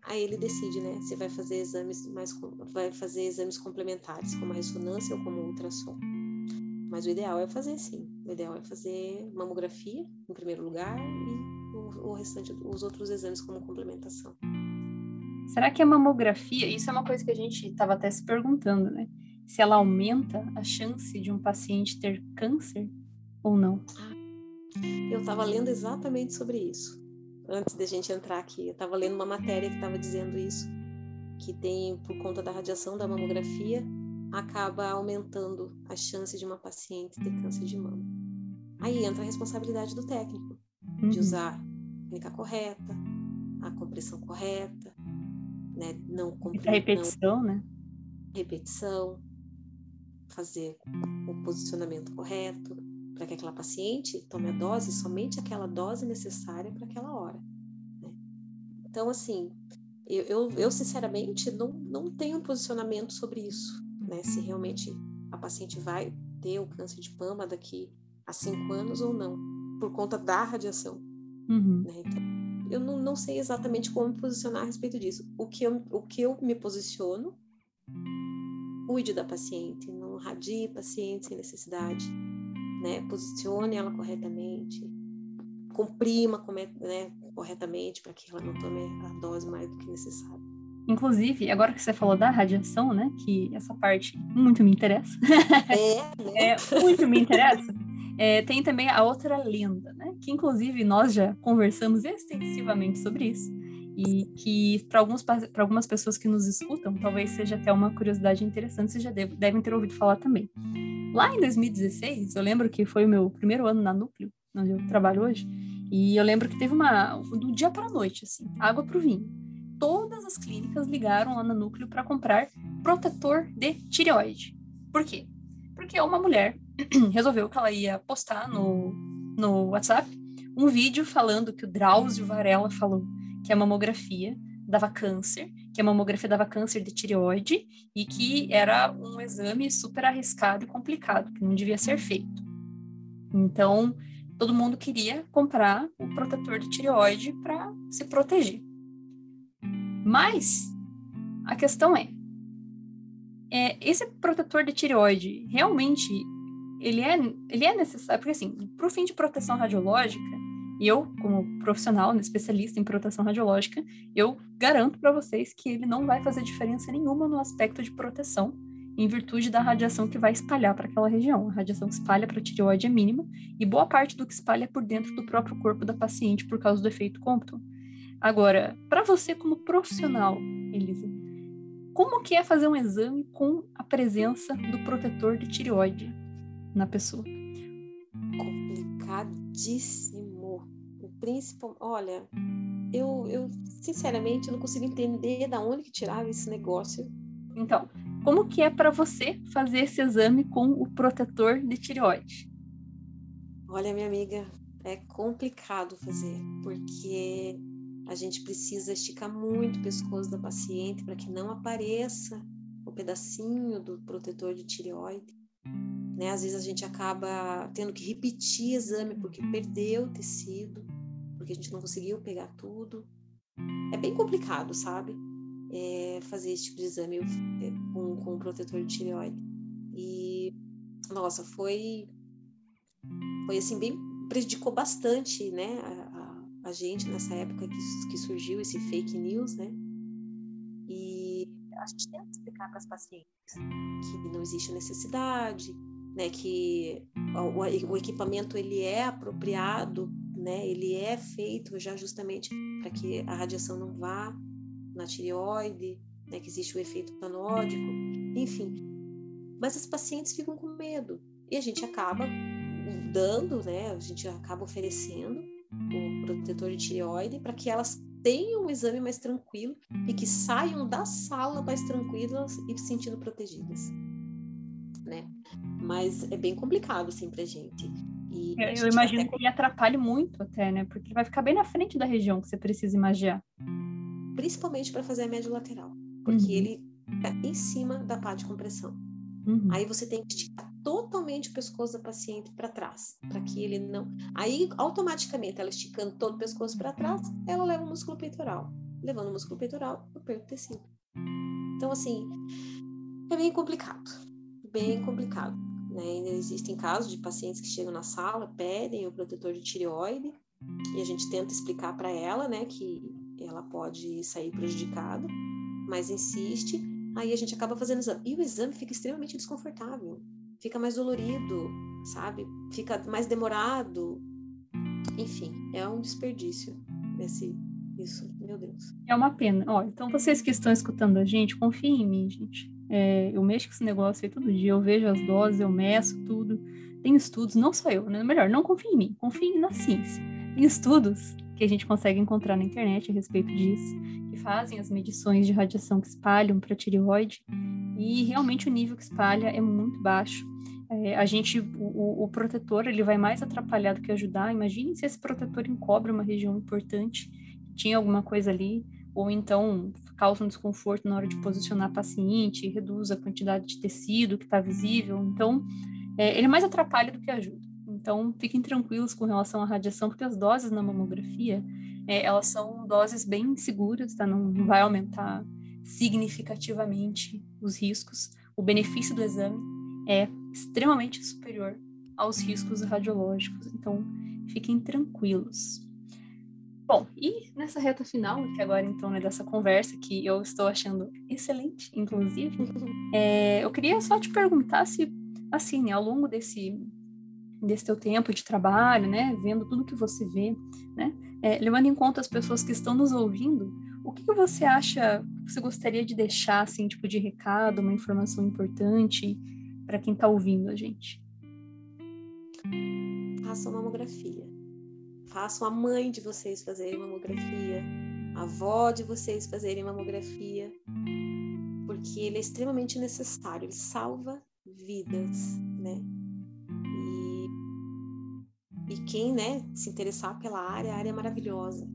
aí ele decide, né, se vai fazer exames mais, vai fazer exames complementares, como a ressonância ou como o ultrassom. Mas o ideal é fazer sim, o ideal é fazer mamografia em primeiro lugar e o restante, os outros exames como complementação. Será que a mamografia, isso é uma coisa que a gente estava até se perguntando, né? Se ela aumenta a chance de um paciente ter câncer ou não? Eu estava lendo exatamente sobre isso antes da gente entrar aqui. Eu estava lendo uma matéria que estava dizendo isso, que tem por conta da radiação da mamografia acaba aumentando a chance de uma paciente ter câncer de mama. Aí entra a responsabilidade do técnico de uhum. usar técnica correta, a compressão correta, né? Não comprimir, a repetição, não, né? Repetição, fazer o posicionamento correto para que aquela paciente tome a dose, somente aquela dose necessária para aquela hora. Né? Então, assim, eu, eu, eu, sinceramente não, não tenho um posicionamento sobre isso, né? Se realmente a paciente vai ter o câncer de mama daqui a cinco anos ou não, por conta da radiação. Uhum. Né? Então, eu não, não sei exatamente como me posicionar a respeito disso. O que eu, o que eu me posiciono, cuide da paciente, não radie paciente sem necessidade, né? Posicione ela corretamente, comprima né, corretamente para que ela não tome a dose mais do que necessário. Inclusive, agora que você falou da radiação, né? Que essa parte muito me interessa. É, né? <laughs> é muito me interessa. É, tem também a outra lenda, né? Que inclusive nós já conversamos extensivamente sobre isso. E que para algumas pessoas que nos escutam, talvez seja até uma curiosidade interessante, vocês já deve, devem ter ouvido falar também. Lá em 2016, eu lembro que foi o meu primeiro ano na Núcleo, onde eu trabalho hoje, e eu lembro que teve uma. do dia para a noite, assim, água para o vinho. Todas as clínicas ligaram lá na Núcleo para comprar protetor de tireoide. Por quê? Porque uma mulher <clears throat> resolveu que ela ia postar no, no WhatsApp um vídeo falando que o Drauzio Varela falou que a mamografia dava câncer, que a mamografia dava câncer de tireoide e que era um exame super arriscado e complicado, que não devia ser feito. Então, todo mundo queria comprar o protetor de tireoide para se proteger. Mas a questão é, é esse protetor de tireoide realmente ele é, ele é necessário, porque assim, para o fim de proteção radiológica, eu, como profissional, né, especialista em proteção radiológica, eu garanto para vocês que ele não vai fazer diferença nenhuma no aspecto de proteção, em virtude da radiação que vai espalhar para aquela região. A radiação que espalha para a tireoide é mínima, e boa parte do que espalha é por dentro do próprio corpo da paciente por causa do efeito Compton. Agora, para você como profissional, Elisa, como que é fazer um exame com a presença do protetor de tireoide? na pessoa. Complicadíssimo. Principal, olha, eu, eu sinceramente não consigo entender da onde que tirava esse negócio. Então, como que é para você fazer esse exame com o protetor de tireoide? Olha, minha amiga, é complicado fazer, porque a gente precisa esticar muito o pescoço da paciente para que não apareça o pedacinho do protetor de tireoide. Né? Às vezes a gente acaba tendo que repetir exame porque perdeu o tecido, porque a gente não conseguiu pegar tudo. É bem complicado, sabe? É, fazer esse tipo de exame é, com, com um protetor de tireoide. E, nossa, foi, foi assim, bem, prejudicou bastante, né? A, a, a gente nessa época que, que surgiu esse fake news, né? E a gente tenta explicar para as pacientes que não existe necessidade, né, que o, o, equipamento ele é apropriado, né, ele é feito já justamente para que a radiação não vá na tireoide, né, que existe o efeito panódico, enfim. Mas as pacientes ficam com medo e a gente acaba dando, né, a gente acaba oferecendo o protetor de tireoide para que elas tenham um exame mais tranquilo e que saiam da sala mais tranquilas e se sentindo protegidas né? Mas é bem complicado, assim, pra gente. E eu, gente imagino até... que ele atrapalhe muito até, né? Porque ele vai ficar bem na frente da região que você precisa imaginar. Principalmente para fazer a média lateral. Porque uhum. ele fica em cima da pá de compressão. Uhum. Aí você tem que esticar totalmente o pescoço da paciente para trás, para que ele não. Aí, automaticamente, ela esticando todo o pescoço para trás, ela leva o músculo peitoral. Levando o músculo peitoral, eu perco tecido. Então, assim, é bem complicado bem complicado. Né? Ainda existem casos de pacientes que chegam na sala, pedem o protetor de tireoide e a gente tenta explicar para ela, né, que ela pode sair prejudicada, mas insiste. Aí a gente acaba fazendo o exame e o exame fica extremamente desconfortável, fica mais dolorido, sabe? Fica mais demorado. Enfim, é um desperdício esse isso, meu Deus. É uma pena. Ó, então vocês que estão escutando a gente, confiem em mim, gente. É, eu mexo com esse negócio aí todo dia, eu vejo as doses, eu meço tudo. Tem estudos, não sou eu, né? Melhor, não confie em mim, confie na ciência. Tem estudos que a gente consegue encontrar na internet a respeito disso, que fazem as medições de radiação que espalham para a tireoide, e realmente o nível que espalha é muito baixo. É, a gente, o, o, protetor, ele vai mais atrapalhar do que ajudar. Imagine se esse protetor encobre uma região importante, tinha alguma coisa ali, ou então causa um desconforto na hora de posicionar paciente, reduz a quantidade de tecido que está visível. Então, é, ele mais atrapalha do que ajuda. Então, fiquem tranquilos com relação à radiação, porque as doses na mamografia, é, elas são doses bem seguras, tá? Não, não vai aumentar significativamente os riscos. O benefício do exame é extremamente superior aos riscos radiológicos. Então, fiquem tranquilos. Bom, e nessa reta final, que agora então é dessa conversa, que eu estou achando excelente, inclusive, é, eu queria só te perguntar se, assim, né, ao longo desse, desse teu tempo de trabalho, né, vendo tudo que você vê, né, é, levando em conta as pessoas que estão nos ouvindo, o que, que você acha, você gostaria de deixar, assim, tipo de recado, uma informação importante para quem está ouvindo a gente? Faça mamografia façam a mãe de vocês fazerem mamografia, a avó de vocês fazerem mamografia, porque ele é extremamente necessário, ele salva vidas, né? E, e quem, né, se interessar pela área, a área é maravilhosa.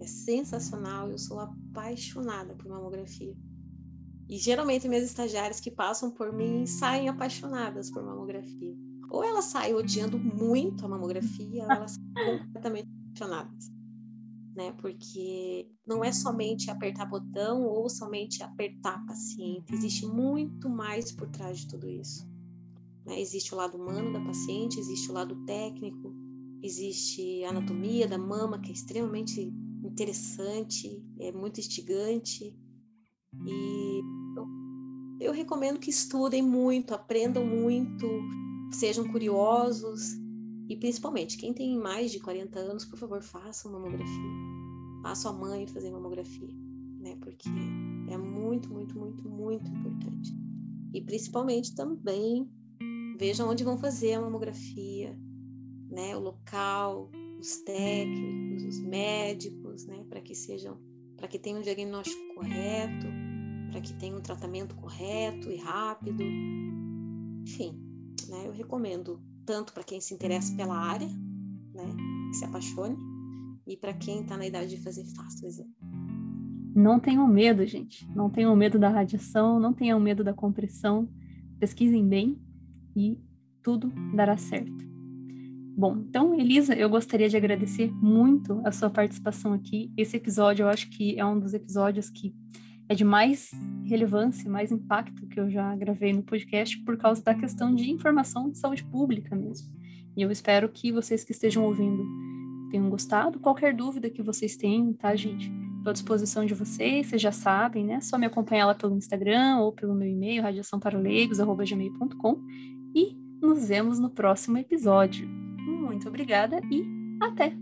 É sensacional, eu sou apaixonada por mamografia. E geralmente minhas estagiárias que passam por mim saem apaixonadas por mamografia. Ou elas saem odiando muito a mamografia, ou elas <laughs> saem completamente apaixonadas. Né? Porque não é somente apertar botão ou somente apertar paciente, existe muito mais por trás de tudo isso. Né? Existe o lado humano da paciente, existe o lado técnico, existe a anatomia da mama, que é extremamente interessante, é muito instigante. E eu, eu recomendo que estudem muito, aprendam muito, sejam curiosos. E principalmente, quem tem mais de 40 anos, por favor, façam mamografia. Faça a mãe fazer mamografia, né? Porque é muito, muito, muito, muito importante. E principalmente também vejam onde vão fazer a mamografia, né? O local, os técnicos, os médicos, né? Para que sejam, para que tenham um diagnóstico correto, para que tenham um tratamento correto e rápido. Enfim, né? Eu recomendo tanto para quem se interessa pela área, né? Que se apaixone, e para quem está na idade de fazer, faça o exame. Não tenham medo, gente. Não tenham medo da radiação, não tenham medo da compressão. Pesquisem bem e tudo dará certo. Bom, então, Elisa, eu gostaria de agradecer muito a sua participação aqui. Esse episódio, eu acho que é um dos episódios que é de mais relevância, mais impacto que eu já gravei no podcast por causa da questão de informação de saúde pública mesmo. E eu espero que vocês que estejam ouvindo tenham gostado. Qualquer dúvida que vocês tenham, tá, gente? Estou à disposição de vocês, vocês já sabem, né? Só me acompanhar lá pelo Instagram ou pelo meu e-mail, radiaçãoparaleigos.gmail.com e nos vemos no próximo episódio. Muito obrigada e até!